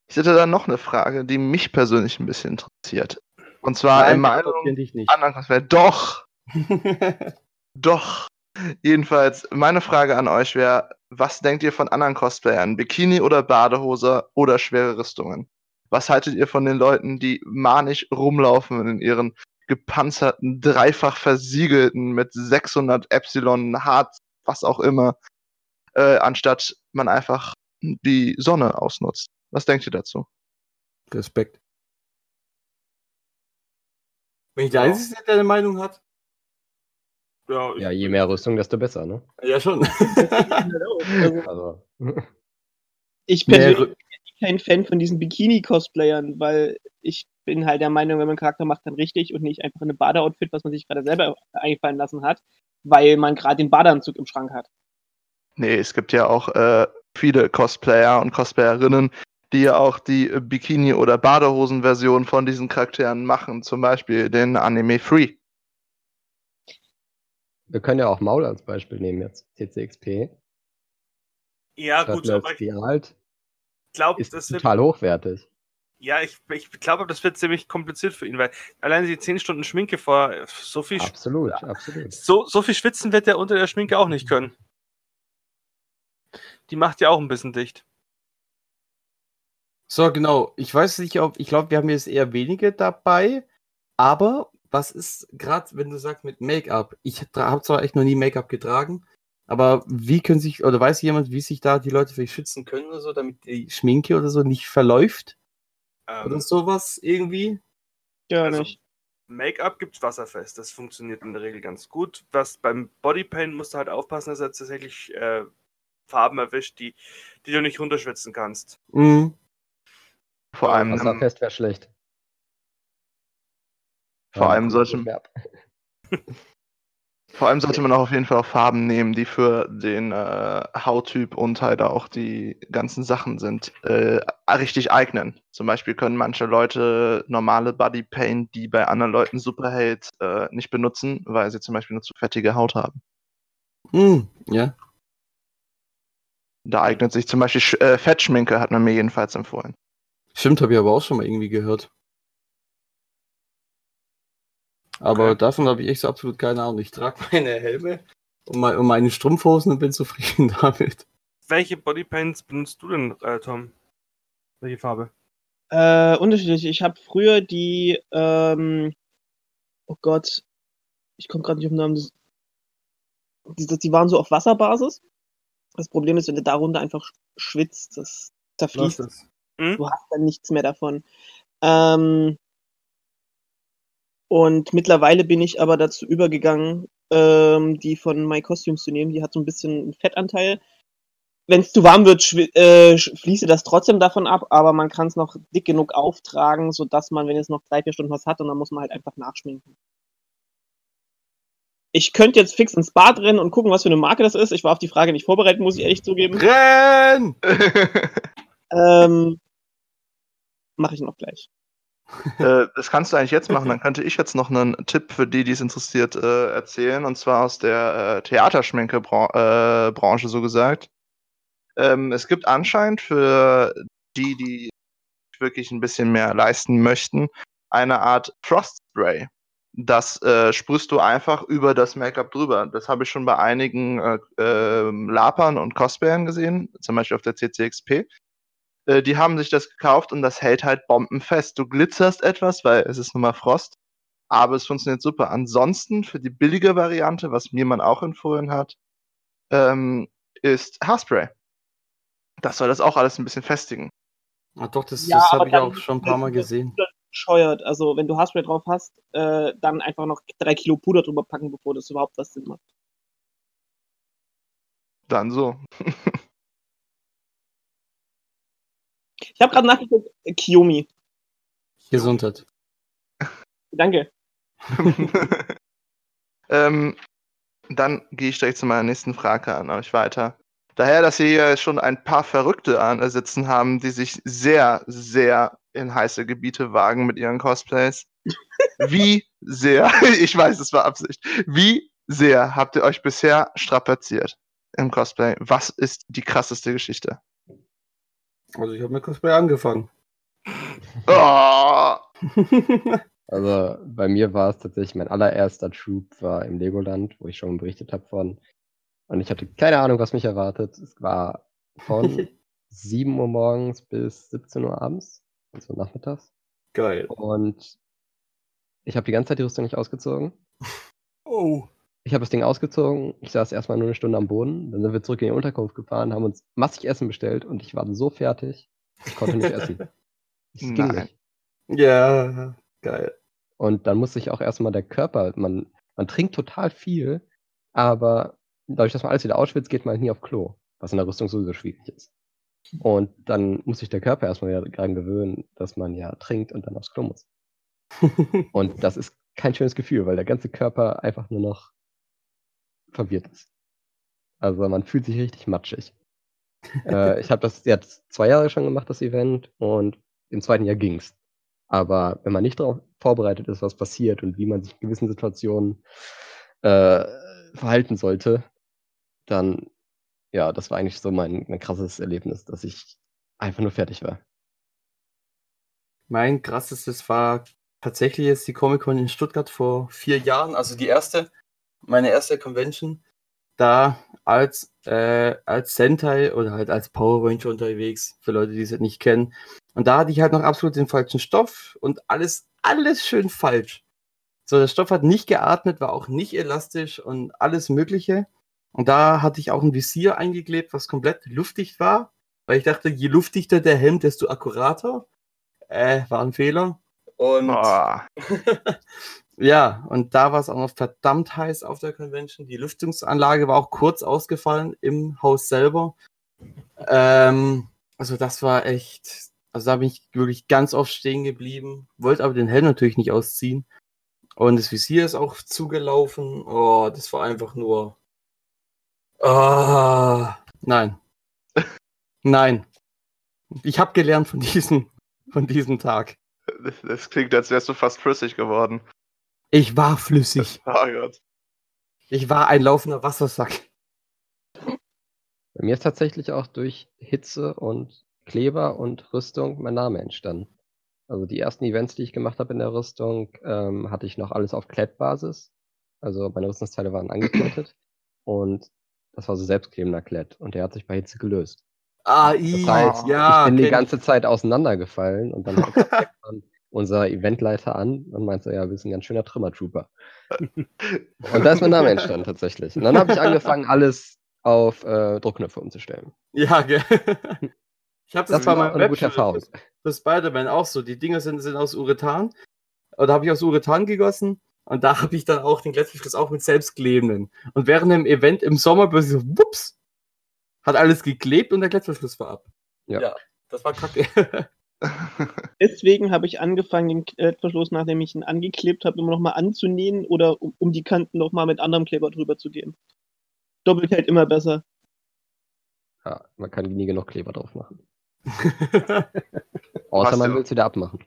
Ich hätte dann noch eine Frage, die mich persönlich ein bisschen interessiert. Und zwar Nein, in wir meinem adoptieren dich nicht. anderen. Doch, doch. Jedenfalls, meine Frage an euch wäre, was denkt ihr von anderen Cosplayern? Bikini oder Badehose oder schwere Rüstungen? Was haltet ihr von den Leuten, die manisch rumlaufen in ihren gepanzerten, dreifach versiegelten mit 600 Epsilon, Hart, was auch immer, äh, anstatt man einfach die Sonne ausnutzt? Was denkt ihr dazu? Respekt. Wenn ich der. Einzige, bin, der eine Meinung hat? Ja, Ja, je mehr Rüstung, desto besser, ne? Ja, schon. Also, ich persönlich bin kein Fan von diesen Bikini-Cosplayern, weil ich bin halt der Meinung, wenn man einen Charakter macht, dann richtig und nicht einfach in einem Badeoutfit, was man sich gerade selber einfallen lassen hat, weil man gerade den Badeanzug im Schrank hat. Nee, es gibt ja auch äh, viele Cosplayer und Cosplayerinnen, die ja auch die Bikini- oder Badehosen-Version von diesen Charakteren machen. Zum Beispiel den Anime Free. wir können ja auch Maul als Beispiel nehmen jetzt. TCXP. ja Statt gut, aber Be Alt glaube, das wird. total hochwertig. Ja, ich, ich glaube, das wird ziemlich kompliziert für ihn, weil alleine die 10 Stunden Schminke vor so viel, Absolut, absolut. so, so viel schwitzen wird er unter der Schminke auch nicht können. Die macht ja auch ein bisschen dicht. So, genau. Ich weiß nicht, ob, ich glaube, wir haben jetzt eher wenige dabei, aber was ist gerade, wenn du sagst mit Make-up? Ich habe zwar echt noch nie Make-up getragen, aber wie können sich, oder weiß jemand, wie sich da die Leute vielleicht schützen können oder so, damit die Schminke oder so nicht verläuft? Ähm, Oder sowas irgendwie? Ja, Also- nicht. Make-up gibt wasserfest, das funktioniert in der Regel ganz gut. Was beim Bodypaint musst du halt aufpassen, dass er tatsächlich äh, Farben erwischt, die, die du nicht runterschwitzen kannst. Mhm. Vor allem, ähm, Wasserfest wäre schlecht. Vor Ja, allem ja. vor allem sollte man auch auf jeden Fall auch Farben nehmen, die für den äh, Hauttyp und halt auch die ganzen Sachen sind, äh, richtig eignen. Zum Beispiel können manche Leute normale Body Paint, die bei anderen Leuten Superhate äh, nicht benutzen, weil sie zum Beispiel eine zu fettige Haut haben. Hm, ja. Da eignet sich zum Beispiel Sch äh, Fettschminke, hat man mir jedenfalls empfohlen. Stimmt, habe ich aber auch schon mal irgendwie gehört. Aber Okay. davon habe ich echt so absolut keine Ahnung. Ich trage meine Helme und, mein, und meine Strumpfhosen und bin zufrieden damit. Welche Bodypaints benutzt du denn, äh, Tom? Welche Farbe? Äh, unterschiedlich. Ich habe früher die, ähm, oh Gott, ich komme gerade nicht auf den Namen. Die, die waren so auf Wasserbasis. Das Problem ist, wenn du darunter einfach sch- schwitzt, das zerfließt. es. Du hast dann nichts mehr davon. Ähm, und mittlerweile bin ich aber dazu übergegangen, ähm, die von My Costumes zu nehmen. Die hat so ein bisschen einen Fettanteil. Wenn es zu warm wird, äh, fließe das trotzdem davon ab, aber man kann es noch dick genug auftragen, sodass man, wenn es noch drei, vier Stunden was hat, und dann muss man halt einfach nachschminken. Ich könnte jetzt fix ins Bad rennen und gucken, was für eine Marke das ist. Ich war auf die Frage nicht vorbereitet, muss ich ehrlich zugeben. Renn! Ähm, Mache ich noch gleich. äh, das kannst du eigentlich jetzt machen. Dann könnte ich jetzt noch einen Tipp für die, die es interessiert, äh, erzählen. Und zwar aus der äh, Theaterschminke-Branche, äh, so gesagt. Ähm, es gibt anscheinend für die, die wirklich ein bisschen mehr leisten möchten, eine Art Frostspray. Das äh, sprühst du einfach über das Make-up drüber. Das habe ich schon bei einigen äh, ähm, Lapern und Cosplayern gesehen, zum Beispiel auf der CCXP. Äh, die haben sich das gekauft und das hält halt bombenfest. Du glitzerst etwas, weil es ist nun mal Frost, aber es funktioniert super. Ansonsten für die billige Variante, was mir man auch empfohlen hat, ähm, ist Haarspray. Das soll das auch alles ein bisschen festigen. Ah, doch, das, Ja, das habe ich auch schon ein paar Mal gesehen. bescheuert. Also, wenn du Haarspray drauf hast, äh, dann einfach noch drei Kilo Puder drüber packen, bevor das überhaupt was Sinn macht. Dann so. Ich habe gerade nachgeguckt, Kiyomi. Gesundheit. Danke. ähm, dann gehe ich direkt zu meiner nächsten Frage an euch weiter. Daher, dass wir hier schon ein paar Verrückte an, sitzen haben, die sich sehr, sehr in heiße Gebiete wagen mit ihren Cosplays. Wie sehr, ich weiß, es war Absicht, wie sehr habt ihr euch bisher strapaziert im Cosplay? Was ist die krasseste Geschichte? Also ich habe mit Cosplay angefangen. Oh, Also bei mir war es tatsächlich mein allererster Troop war im Legoland, wo ich schon berichtet habe von. Und ich hatte keine Ahnung, was mich erwartet. Es war von 7 Uhr morgens bis 17 Uhr abends, also nachmittags. Geil. Und ich habe die ganze Zeit die Rüstung nicht ausgezogen. Oh. Ich habe das Ding ausgezogen, ich saß erstmal nur eine Stunde am Boden, dann sind wir zurück in die Unterkunft gefahren, haben uns massig Essen bestellt und ich war so fertig, ich konnte nicht essen. Es ging Nein. nicht. Ja, geil. Und dann muss sich auch erstmal der Körper, man, man trinkt total viel, aber dadurch, dass man alles wieder ausschwitzt, geht man halt nie auf Klo, was in der Rüstung sowieso schwierig ist. Und dann muss sich der Körper erstmal wieder daran gewöhnen, dass man ja trinkt und dann aufs Klo muss. Und das ist kein schönes Gefühl, weil der ganze Körper einfach nur noch verwirrt ist. Also man fühlt sich richtig matschig. äh, ich habe das jetzt zwei Jahre schon gemacht, das Event, und im zweiten Jahr ging's. Aber wenn man nicht darauf vorbereitet ist, was passiert und wie man sich in gewissen Situationen äh, verhalten sollte, dann, ja, das war eigentlich so mein, mein krasses Erlebnis, dass ich einfach nur fertig war. Mein krassestes war tatsächlich jetzt die Comic-Con in Stuttgart vor vier Jahren, also die erste, meine erste Convention, da als, äh, als Sentai oder halt als Power Ranger unterwegs, für Leute, die es halt nicht kennen. Und da hatte ich halt noch absolut den falschen Stoff und alles, alles schön falsch. So, der Stoff hat nicht geatmet, war auch nicht elastisch und alles Mögliche. Und da hatte ich auch ein Visier eingeklebt, was komplett luftdicht war, weil ich dachte, je luftdichter der Helm, desto akkurater. Äh, war ein Fehler. Und oh. ja, und da war es auch noch verdammt heiß auf der Convention. Die Lüftungsanlage war auch kurz ausgefallen im Haus selber. Ähm, also das war echt, also da bin ich wirklich ganz oft stehen geblieben, wollte aber den Helm natürlich nicht ausziehen. Und das Visier ist auch zugelaufen. Oh, das war einfach nur. Ah, nein. Nein. Ich habe gelernt von diesem, von diesem Tag. Das, das klingt, als wärst du fast flüssig geworden. Ich war flüssig. Oh Gott. Ich war ein laufender Wassersack. Bei mir ist tatsächlich auch durch Hitze und Kleber und Rüstung mein Name entstanden. Also die ersten Events, die ich gemacht habe in der Rüstung, ähm, hatte ich noch alles auf Klettbasis. Also meine Rüstungsteile waren angeklettet und das war so selbstklebender Klett und der hat sich bei Hitze gelöst. Ah, Das heißt, ja. ich bin die kenn ganze Zeit auseinandergefallen und dann unser Eventleiter an und meinte, so, ja, wir sind ein ganz schöner Trümmertrooper. Und da ist mein Name entstanden tatsächlich. Und dann habe ich angefangen, alles auf äh, Druckknöpfe umzustellen. Ja, gell. Ich habe das, Das bei war meinem eine gute Webshop Erfahrung. für Spider-Man auch so. Die Dinger sind, sind aus Urethan. Oder habe ich aus Urethan gegossen. Und da habe ich dann auch den Klettverschluss auch mit selbstklebenden. Und während dem Event im Sommer plötzlich so, wups, hat alles geklebt und der Klettverschluss war ab. Ja. das war kacke. Deswegen habe ich angefangen, den Klettverschluss, nachdem ich ihn angeklebt habe, immer nochmal anzunähen oder um, um die Kanten nochmal mit anderem Kleber drüber zu gehen. Doppelt hält immer besser. Ja, man kann nie genug Kleber drauf machen. Außer man will es wieder abmachen.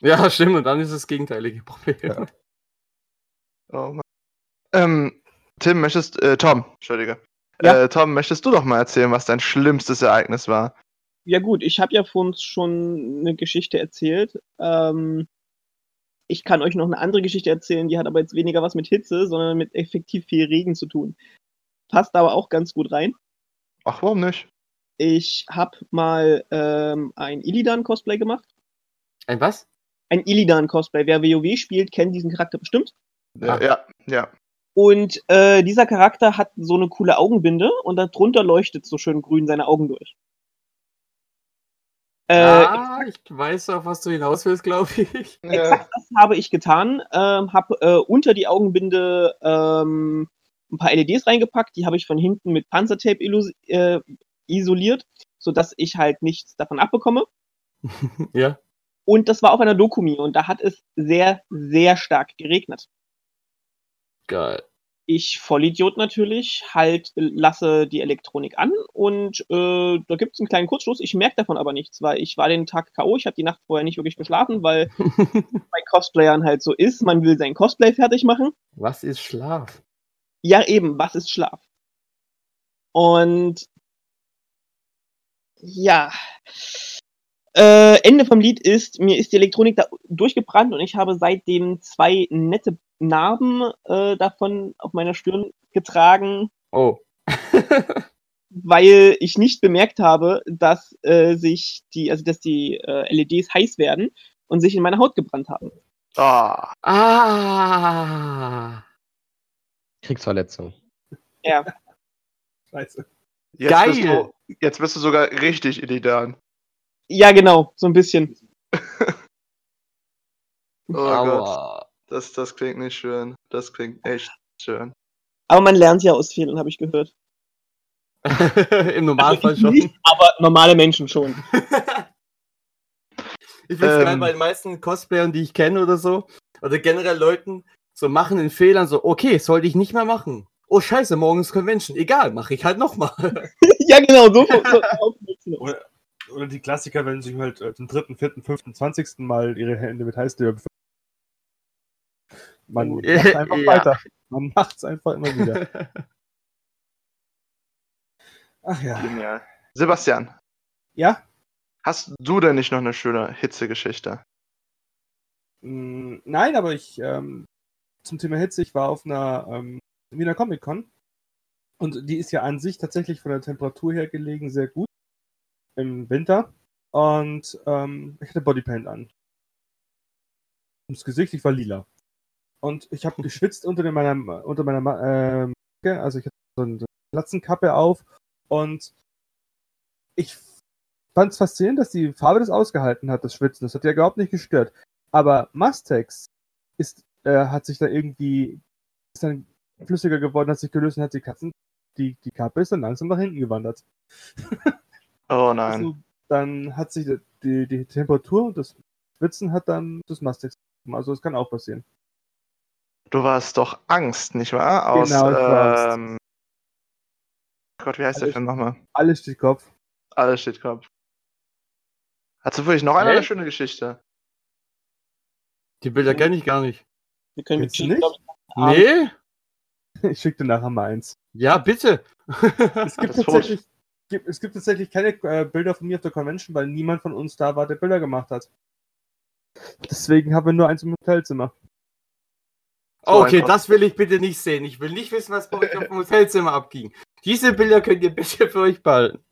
ja, stimmt. Und dann ist das gegenteilige Problem. Ja. Oh Mann. Ähm, Tim, möchtest, äh, Tom, Entschuldige. Ja. Äh, Tom, möchtest du doch mal erzählen, was dein schlimmstes Ereignis war? Ja gut, ich habe ja vorhin schon eine Geschichte erzählt. Ähm, ich kann euch noch eine andere Geschichte erzählen, die hat aber jetzt weniger was mit Hitze, sondern mit effektiv viel Regen zu tun. Passt aber auch ganz gut rein. Ach, warum nicht? Ich habe mal ähm, ein Illidan-Cosplay gemacht. Ein was? Ein Illidan-Cosplay. Wer WoW spielt, kennt diesen Charakter bestimmt. Ja, ja, ja. Und äh, dieser Charakter hat so eine coole Augenbinde und darunter leuchtet so schön grün seine Augen durch. Äh, ja, ich weiß auf was du hinaus willst, glaube ich. Exakt das habe ich getan. Ähm, habe äh, unter die Augenbinde ähm, ein paar LEDs reingepackt. Die habe ich von hinten mit Panzertape äh, isoliert, sodass ich halt nichts davon abbekomme. ja. Und das war auf einer Dokumi und da hat es sehr, sehr stark geregnet. Geil. Ich, Vollidiot natürlich, halt lasse die Elektronik an und äh, da gibt es einen kleinen Kurzschluss. Ich merke davon aber nichts, weil ich war den Tag K.O., ich habe die Nacht vorher nicht wirklich geschlafen, weil bei Cosplayern halt so ist, man will sein Cosplay fertig machen. was ist Schlaf? Ja, eben, was ist Schlaf? Und ja. Äh, Ende vom Lied ist, mir ist die Elektronik da durchgebrannt und ich habe seitdem zwei nette Narben äh, davon auf meiner Stirn getragen, Oh. weil ich nicht bemerkt habe, dass äh, sich die, also dass die äh, LEDs heiß werden und sich in meine Haut gebrannt haben. Ah, ah. Kriegsverletzung. Ja. Scheiße. jetzt Geil. Bist du, jetzt bist du sogar richtig Illidan. Ja, genau, so ein bisschen. Oh Gott, Aua. Das, das klingt nicht schön. Das klingt echt schön. Aber man lernt ja aus Fehlern, habe ich gehört. Im Normalfall Also schon. nicht, aber normale Menschen schon. Ich finde es geil Ähm. bei den meisten Cosplayern, die ich kenne oder so, oder generell Leuten, so machen den Fehlern so, okay, sollte ich nicht mehr machen. Oh scheiße, morgen ist Convention. Egal, mache ich halt nochmal. ja, genau, so, so, Oder, oder die Klassiker, wenn sie halt äh, zum dritten, vierten, fünften, zwanzigsten Mal ihre Hände mit befüllen. Man macht einfach Ja. weiter. Man macht's einfach immer wieder. Ach ja. Genial. Sebastian, Ja? hast du denn nicht noch eine schöne Hitzegeschichte? Mm, Nein, aber ich ähm, zum Thema Hitze, ich war auf einer ähm, Wiener Comic Con und die ist ja an sich tatsächlich von der Temperatur her gelegen sehr gut im Winter und ähm, ich hatte Bodypaint an. Ums Gesicht, ich war lila. Und ich habe geschwitzt unter meiner unter meiner Macke, also ich hatte so eine Platzenkappe auf und ich fand es faszinierend, dass die Farbe das ausgehalten hat, das Schwitzen. Das hat ja überhaupt nicht gestört. Aber Mustex ist, äh, hat sich da irgendwie, ist dann flüssiger geworden, hat sich gelöst und hat die Katzen, die, die Kappe ist dann langsam nach hinten gewandert. Oh nein. Also, dann hat sich die, die, die Temperatur und das Schwitzen hat dann das Mustex. gegeben. Also, es kann auch passieren. Du warst doch Angst, nicht wahr? Aus, Genau, ich war Angst. ähm, Gott, wie heißt der Alles- Film nochmal? Alles steht Kopf. Alles steht Kopf. Hast du wirklich noch eine Hä? schöne Geschichte? Die Bilder kenne ich gar nicht. Wir können mit nicht? Nee? Ich schicke dir nachher mal eins. Ja, bitte. Es gibt, tatsächlich, gibt, es gibt tatsächlich keine äh, Bilder von mir auf der Convention, weil niemand von uns da war, der Bilder gemacht hat. Deswegen haben wir nur eins im Hotelzimmer. So okay, einfach. das will ich bitte nicht sehen. Ich will nicht wissen, was bei euch auf dem Hotelzimmer abging. Diese Bilder könnt ihr bitte für euch behalten.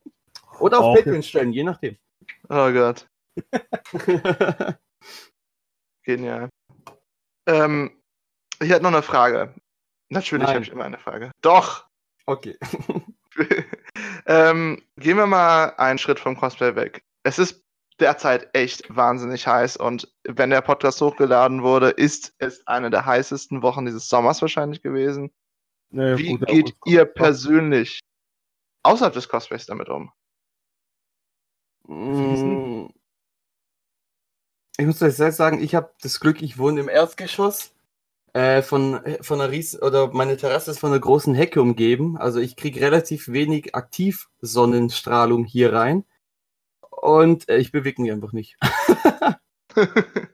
Oder auf Oh, Patreon stellen, je nachdem. Oh Gott, genial. Ähm, ich hätte noch eine Frage. Natürlich habe ich immer eine Frage. Doch! okay. ähm, gehen wir mal einen Schritt vom Cosplay weg. Es ist derzeit echt wahnsinnig heiß und wenn der Podcast hochgeladen wurde, ist es eine der heißesten Wochen dieses Sommers wahrscheinlich gewesen. Naja, Wie gut, geht ihr persönlich außerhalb des Cosplays damit um? Mm. Ich muss euch selbst sagen, ich habe das Glück, ich wohne im Erdgeschoss. Äh, von, von einer Ries oder meine Terrasse ist von einer großen Hecke umgeben. Also ich kriege relativ wenig Aktivsonnenstrahlung hier rein. Und äh, ich bewege mich einfach nicht.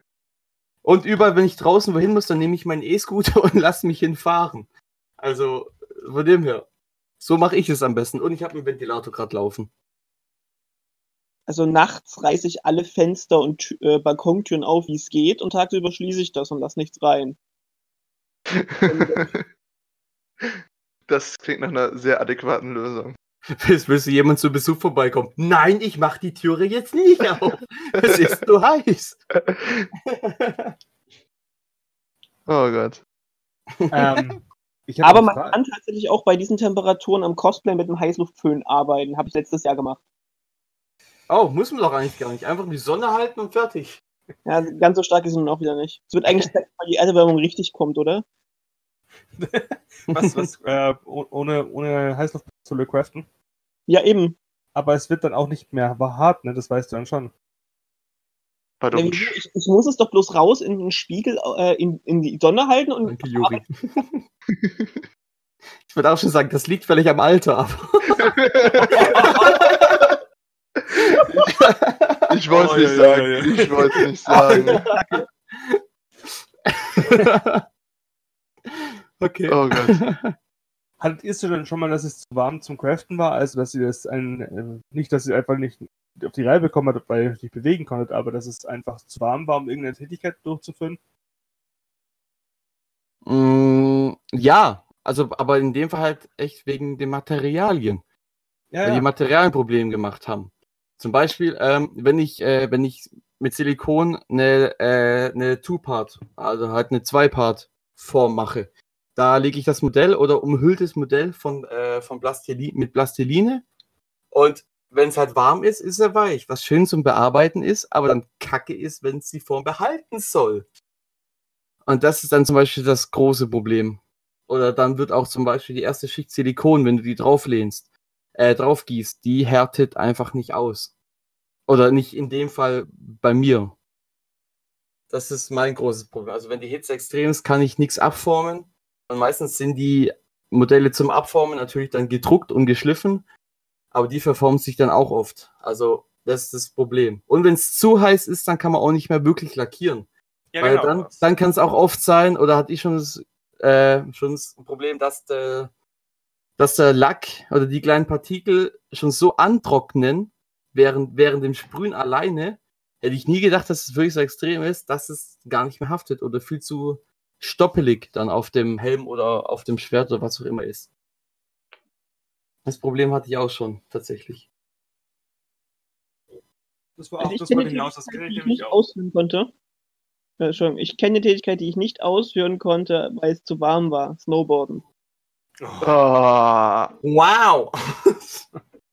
Und überall, wenn ich draußen wohin muss, dann nehme ich meinen E-Scooter und lasse mich hinfahren. Also von dem her. So mache ich es am besten. Und ich habe einen Ventilator gerade laufen. Also nachts reiße ich alle Fenster und äh, Balkontüren auf, wie es geht, und tagsüber schließe ich das und lasse nichts rein. das klingt nach einer sehr adäquaten Lösung. Bis, bis jemand zu Besuch vorbeikommt. Nein, ich mach die Türe jetzt nicht auf. Es ist so heiß. Oh Gott. Ähm, Aber man Frage. kann tatsächlich auch bei diesen Temperaturen am Cosplay mit einem Heißluftföhn arbeiten. Habe ich letztes Jahr gemacht. Oh, muss man doch eigentlich gar nicht. Einfach in die Sonne halten und fertig. Ja, ganz so stark ist es nun auch wieder nicht. Es wird eigentlich Zeit, weil die Erderwärmung richtig kommt, oder? was, was, äh, oh- ohne, ohne Heißluftpistole craften. Ja, eben. Aber es wird dann auch nicht mehr hart, ne? Das weißt du dann schon. Ich, ich muss es doch bloß raus in den Spiegel, äh, in, in die Sonne halten und Danke, Juri. Ich würde auch schon sagen, das liegt vielleicht am Alter, aber. Ich wollte es Oh, nicht ja, sagen. ja, ja. Ich wollte es nicht sagen. okay. Oh Gott. Hattet ihr es denn schon mal, dass es zu warm zum Craften war? Also, dass ihr das ein, äh, nicht, dass ihr einfach nicht auf die Reihe bekommen habt, weil ihr euch nicht bewegen konntet, aber dass es einfach zu warm war, um irgendeine Tätigkeit durchzuführen? Mm, ja, also, aber in dem Fall halt echt wegen den Materialien. Ja, weil die Materialien Probleme gemacht haben. Zum Beispiel, ähm, wenn ich, äh, wenn ich mit Silikon eine, äh, eine Two-Part, also halt eine Zwei-Part-Form mache, da lege ich das Modell oder umhülltes Modell von, äh, von Plasteli mit Plastiline und wenn es halt warm ist, ist er weich, was schön zum Bearbeiten ist, aber dann kacke ist, wenn es die Form behalten soll. Und das ist dann zum Beispiel das große Problem. Oder dann wird auch zum Beispiel die erste Schicht Silikon, wenn du die drauflehnst, äh, drauf gießt, die härtet einfach nicht aus. Oder nicht in dem Fall bei mir. Das ist mein großes Problem. Also wenn die Hitze extrem ist, kann ich nichts abformen. Und meistens sind die Modelle zum Abformen natürlich dann gedruckt und geschliffen, aber die verformen sich dann auch oft. Also das ist das Problem. Und wenn es zu heiß ist, dann kann man auch nicht mehr wirklich lackieren. Ja, Weil genau. dann, dann kann es auch oft sein, oder hatte ich schon das, äh, schon das Problem, dass der, dass der Lack oder die kleinen Partikel schon so antrocknen, während, während dem Sprühen alleine, hätte ich nie gedacht, dass es wirklich so extrem ist, dass es gar nicht mehr haftet oder viel zu stoppelig dann auf dem Helm oder auf dem Schwert oder was auch immer ist. Das Problem hatte ich auch schon, tatsächlich. Das war auch ich das eine ich hinaus, das Tätigkeit, kenne ich die ich nämlich auch. ausführen konnte. Äh, Entschuldigung, ich kenne eine Tätigkeit, die ich nicht ausführen konnte, weil es zu warm war. Snowboarden. Oh, Wow!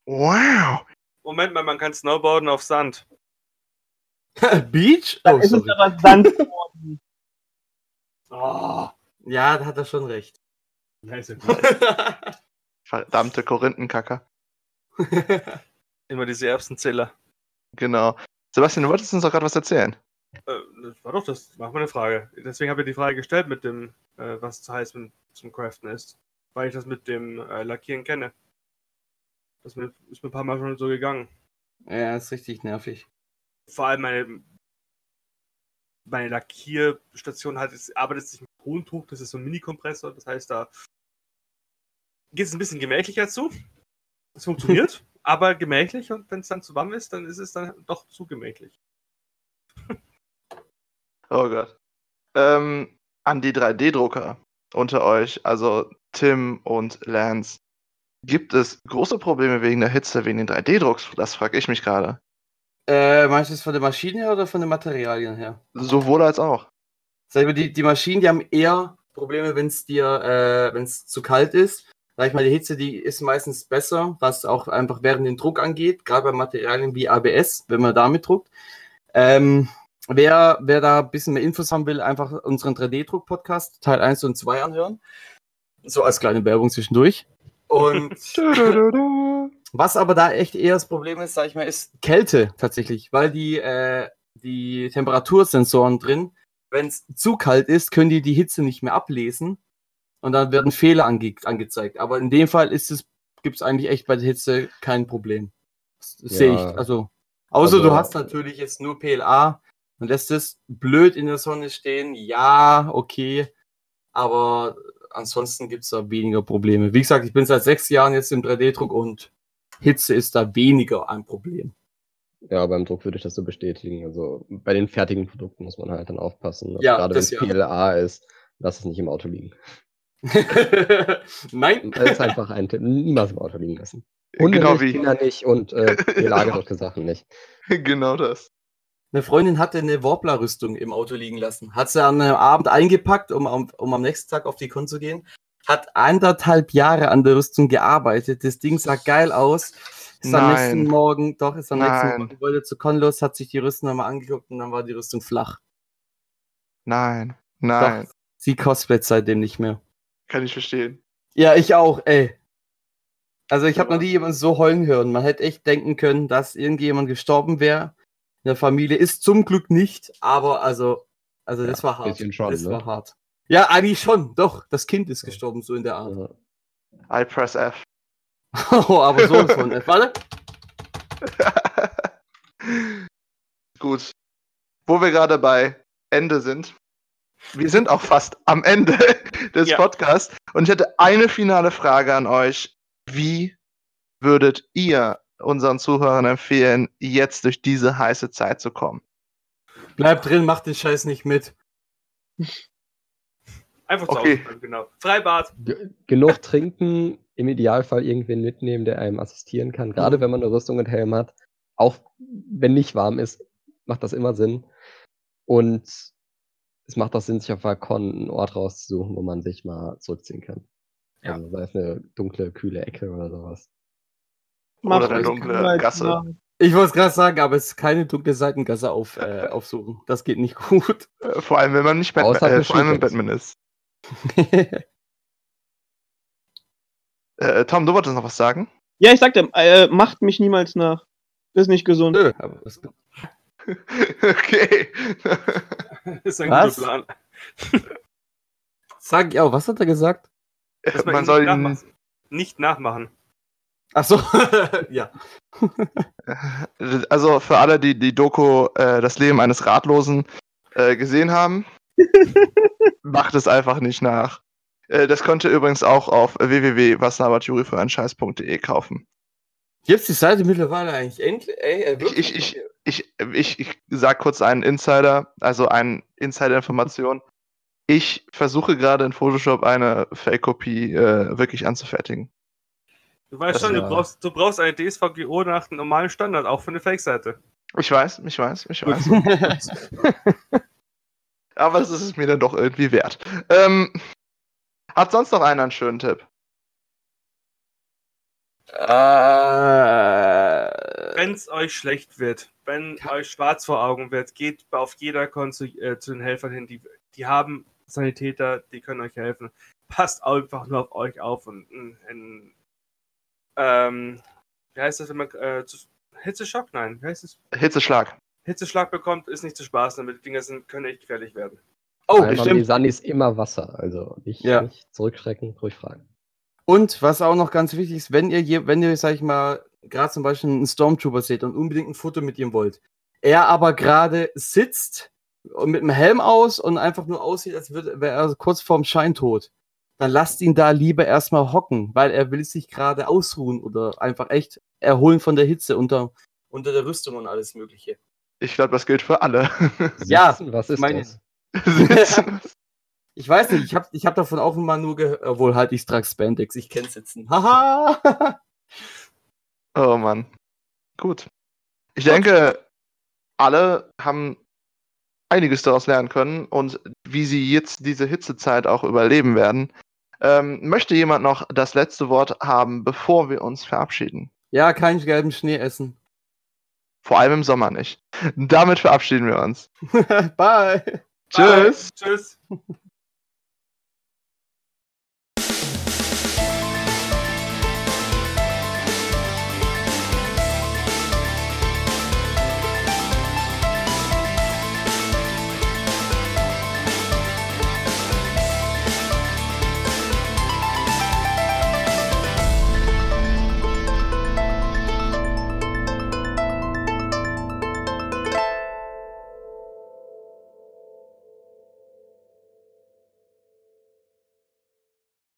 wow. Moment mal, man kann Snowboarden auf Sand. Beach? Da Oh, ist es aber Sand geworden. Oh, ja, da hat er schon recht. Ja, ist ja gut. Verdammte Korinthenkacker. Immer diese Erbsenzähler. Genau. Sebastian, du wolltest uns doch gerade was erzählen. Äh, das war doch das, war meine Frage. Deswegen habe ich die Frage gestellt mit dem, äh, was zu heiß zum Craften ist. Weil ich das mit dem äh, Lackieren kenne. Das mir, ist mir ein paar Mal schon so gegangen. Ja, ist richtig nervig. Vor allem meine, meine Lackierstation hat, es arbeitet sich mit Tontuch, das ist so ein Mini-Kompressor, das heißt, da geht es ein bisschen gemächlicher zu. Es funktioniert, aber gemächlich und wenn es dann zu warm ist, dann ist es dann doch zu gemächlich. Oh Gott. Ähm, an die 3D-Drucker unter euch, also Tim und Lance. Gibt es große Probleme wegen der Hitze, wegen den 3D-Drucks? Das frage ich mich gerade. Äh, meinst du es von der Maschine her oder von den Materialien her? Sowohl als auch. Sag ich mal, die, die Maschinen, die haben eher Probleme, wenn es dir, äh, wenn es zu kalt ist. Sag ich mal, die Hitze, die ist meistens besser, was auch einfach während den Druck angeht, gerade bei Materialien wie ABS, wenn man damit druckt. Ähm, wer, wer da ein bisschen mehr Infos haben will, einfach unseren 3D-Druck-Podcast Teil 1 und 2 anhören. So als kleine Werbung zwischendurch. Und was aber da echt eher das Problem ist, sag ich mal, ist Kälte tatsächlich, weil die, äh, die Temperatursensoren drin, wenn es zu kalt ist, können die die Hitze nicht mehr ablesen und dann werden Fehler ange angezeigt. Aber in dem Fall ist es, gibt es eigentlich echt bei der Hitze kein Problem. Das sehe ich. Also, außer Also- du hast natürlich jetzt nur PLA und lässt es blöd in der Sonne stehen. Ja, okay. Aber ansonsten gibt es da weniger Probleme. Wie gesagt, ich bin seit sechs Jahren jetzt im 3D-Druck und Hitze ist da weniger ein Problem. Ja, beim Druck würde ich das so bestätigen. Also bei den fertigen Produkten muss man halt dann aufpassen. Ja, gerade wenn das es ja. PLA ist, lass es nicht im Auto liegen. Nein. Das ist einfach ein Tipp. Niemals im Auto liegen lassen. Genau Hunde nicht, wie- Kinder nicht und äh, PLA-gedruckte Sachen nicht. genau das. Eine Freundin hatte eine Warbler-Rüstung im Auto liegen lassen. Hat sie am Abend eingepackt, um, am- um am nächsten Tag auf die Con zu gehen. Hat anderthalb Jahre an der Rüstung gearbeitet. Das Ding sah geil aus. Ist am nächsten Nein. Morgen, doch, ist am nächsten Nein. Morgen, wollte zu Con los, hat sich die Rüstung nochmal angeguckt und dann war die Rüstung flach. Nein, nein, Doch, sie cosplayt seitdem nicht mehr. kann ich verstehen. Ja, ich auch, ey. Also ich habe noch nie jemanden so heulen hören. Man hätte echt denken können, dass irgendjemand gestorben wäre. In der Familie ist zum Glück nicht, aber also, also das Ja, war hart. schon, das ne? war hart. Ja, eigentlich schon, doch. Das Kind ist gestorben, so in der Art. I press F. Oh, aber so von. Warte. Gut. Wo wir gerade bei Ende sind. Wir sind auch fast am Ende des Ja. Podcasts. Und ich hätte eine finale Frage an euch. Wie würdet ihr unseren Zuhörern empfehlen, jetzt durch diese heiße Zeit zu kommen? Bleib drin, mach den Scheiß nicht mit. Einfach zu Okay. Hause bleiben, genau. Freibad. Ge- Genug trinken, im Idealfall irgendwen mitnehmen, der einem assistieren kann. Gerade wenn man eine Rüstung und Helm hat. Auch wenn nicht warm ist, macht das immer Sinn. Und es macht auch Sinn, sich auf Balkon einen Ort rauszusuchen, wo man sich mal zurückziehen kann. Ja. Also sei es eine dunkle, kühle Ecke oder sowas. Oder eine dunkle Gasse. Ich wollte es gerade sagen, aber es ist keine dunkle Seitengasse auf, äh, aufsuchen. Das geht nicht gut. Äh, Vor allem, wenn man nicht Batman, äh, vor allem, wenn. Batman ist. Äh, Tom, du wolltest noch was sagen? Ja, ich sagte, äh, macht mich niemals nach. Ist nicht gesund. Nö, aber das, okay. ist ein Was? guter Plan. sag ich auch. Was hat er gesagt? Dass man ihn soll nicht ihn, nachmachen. Nicht nachmachen. Ach so, ja. also für alle, die die Doku äh, Das Leben eines Ratlosen äh, gesehen haben, macht es einfach nicht nach. Äh, das könnt ihr übrigens auch auf www.wasnabertjuri für kaufen. Gibt's die Seite mittlerweile eigentlich endlich? Ey, äh, Ich, ich, ich, ich, ich, ich sag kurz einen Insider, also eine Insider-Information. Ich versuche gerade in Photoshop eine Fake-Kopie äh, wirklich anzufertigen. Du weißt Das schon, du brauchst, du brauchst eine DSVGO nach dem normalen Standard, auch für eine Fake-Seite. Ich weiß, ich weiß, ich weiß. Aber das ist es mir dann doch irgendwie wert. Ähm, hat sonst noch einer einen schönen Tipp? äh, Wenn es euch schlecht wird, wenn euch schwarz vor Augen wird, geht auf jeder Con zu, äh, zu den Helfern hin. Die, die haben Sanitäter, die können euch helfen. Passt einfach nur auf euch auf und ein, ein ähm, wie heißt das, wenn man äh, zu, Hitzeschock? Nein, wie heißt es? Hitzeschlag. Hitzeschlag bekommt, ist nicht zu spaßen damit. Die Dinger sind, können echt gefährlich werden. Oh, allem haben die. Sunnis immer Wasser, also nicht, Ja. nicht zurückschrecken, ruhig fragen. Und was auch noch ganz wichtig ist, wenn ihr, je, wenn ihr, sag ich mal, gerade zum Beispiel einen Stormtrooper seht und unbedingt ein Foto mit ihm wollt, er aber gerade sitzt und mit dem Helm aus und einfach nur aussieht, als würde- wäre er kurz vorm Scheintod, dann lasst ihn da lieber erstmal hocken, weil er will sich gerade ausruhen oder einfach echt erholen von der Hitze unter, unter der Rüstung und alles Mögliche. Ich glaube, das gilt für alle. Ja, Sitzen, was ist meine- das? Ich weiß nicht, ich habe ich hab davon auch immer nur gehört, obwohl halt ich trage Spandex, ich kenn's jetzt. Haha! oh Mann. Gut. Ich denke, alle haben einiges daraus lernen können und wie sie jetzt diese Hitzezeit auch überleben werden. Ähm, möchte jemand noch das letzte Wort haben, bevor wir uns verabschieden? ja, keinen gelben Schnee essen. Vor allem im Sommer nicht. Damit verabschieden wir uns. Bye! Tschüss. Bye. Tschüss.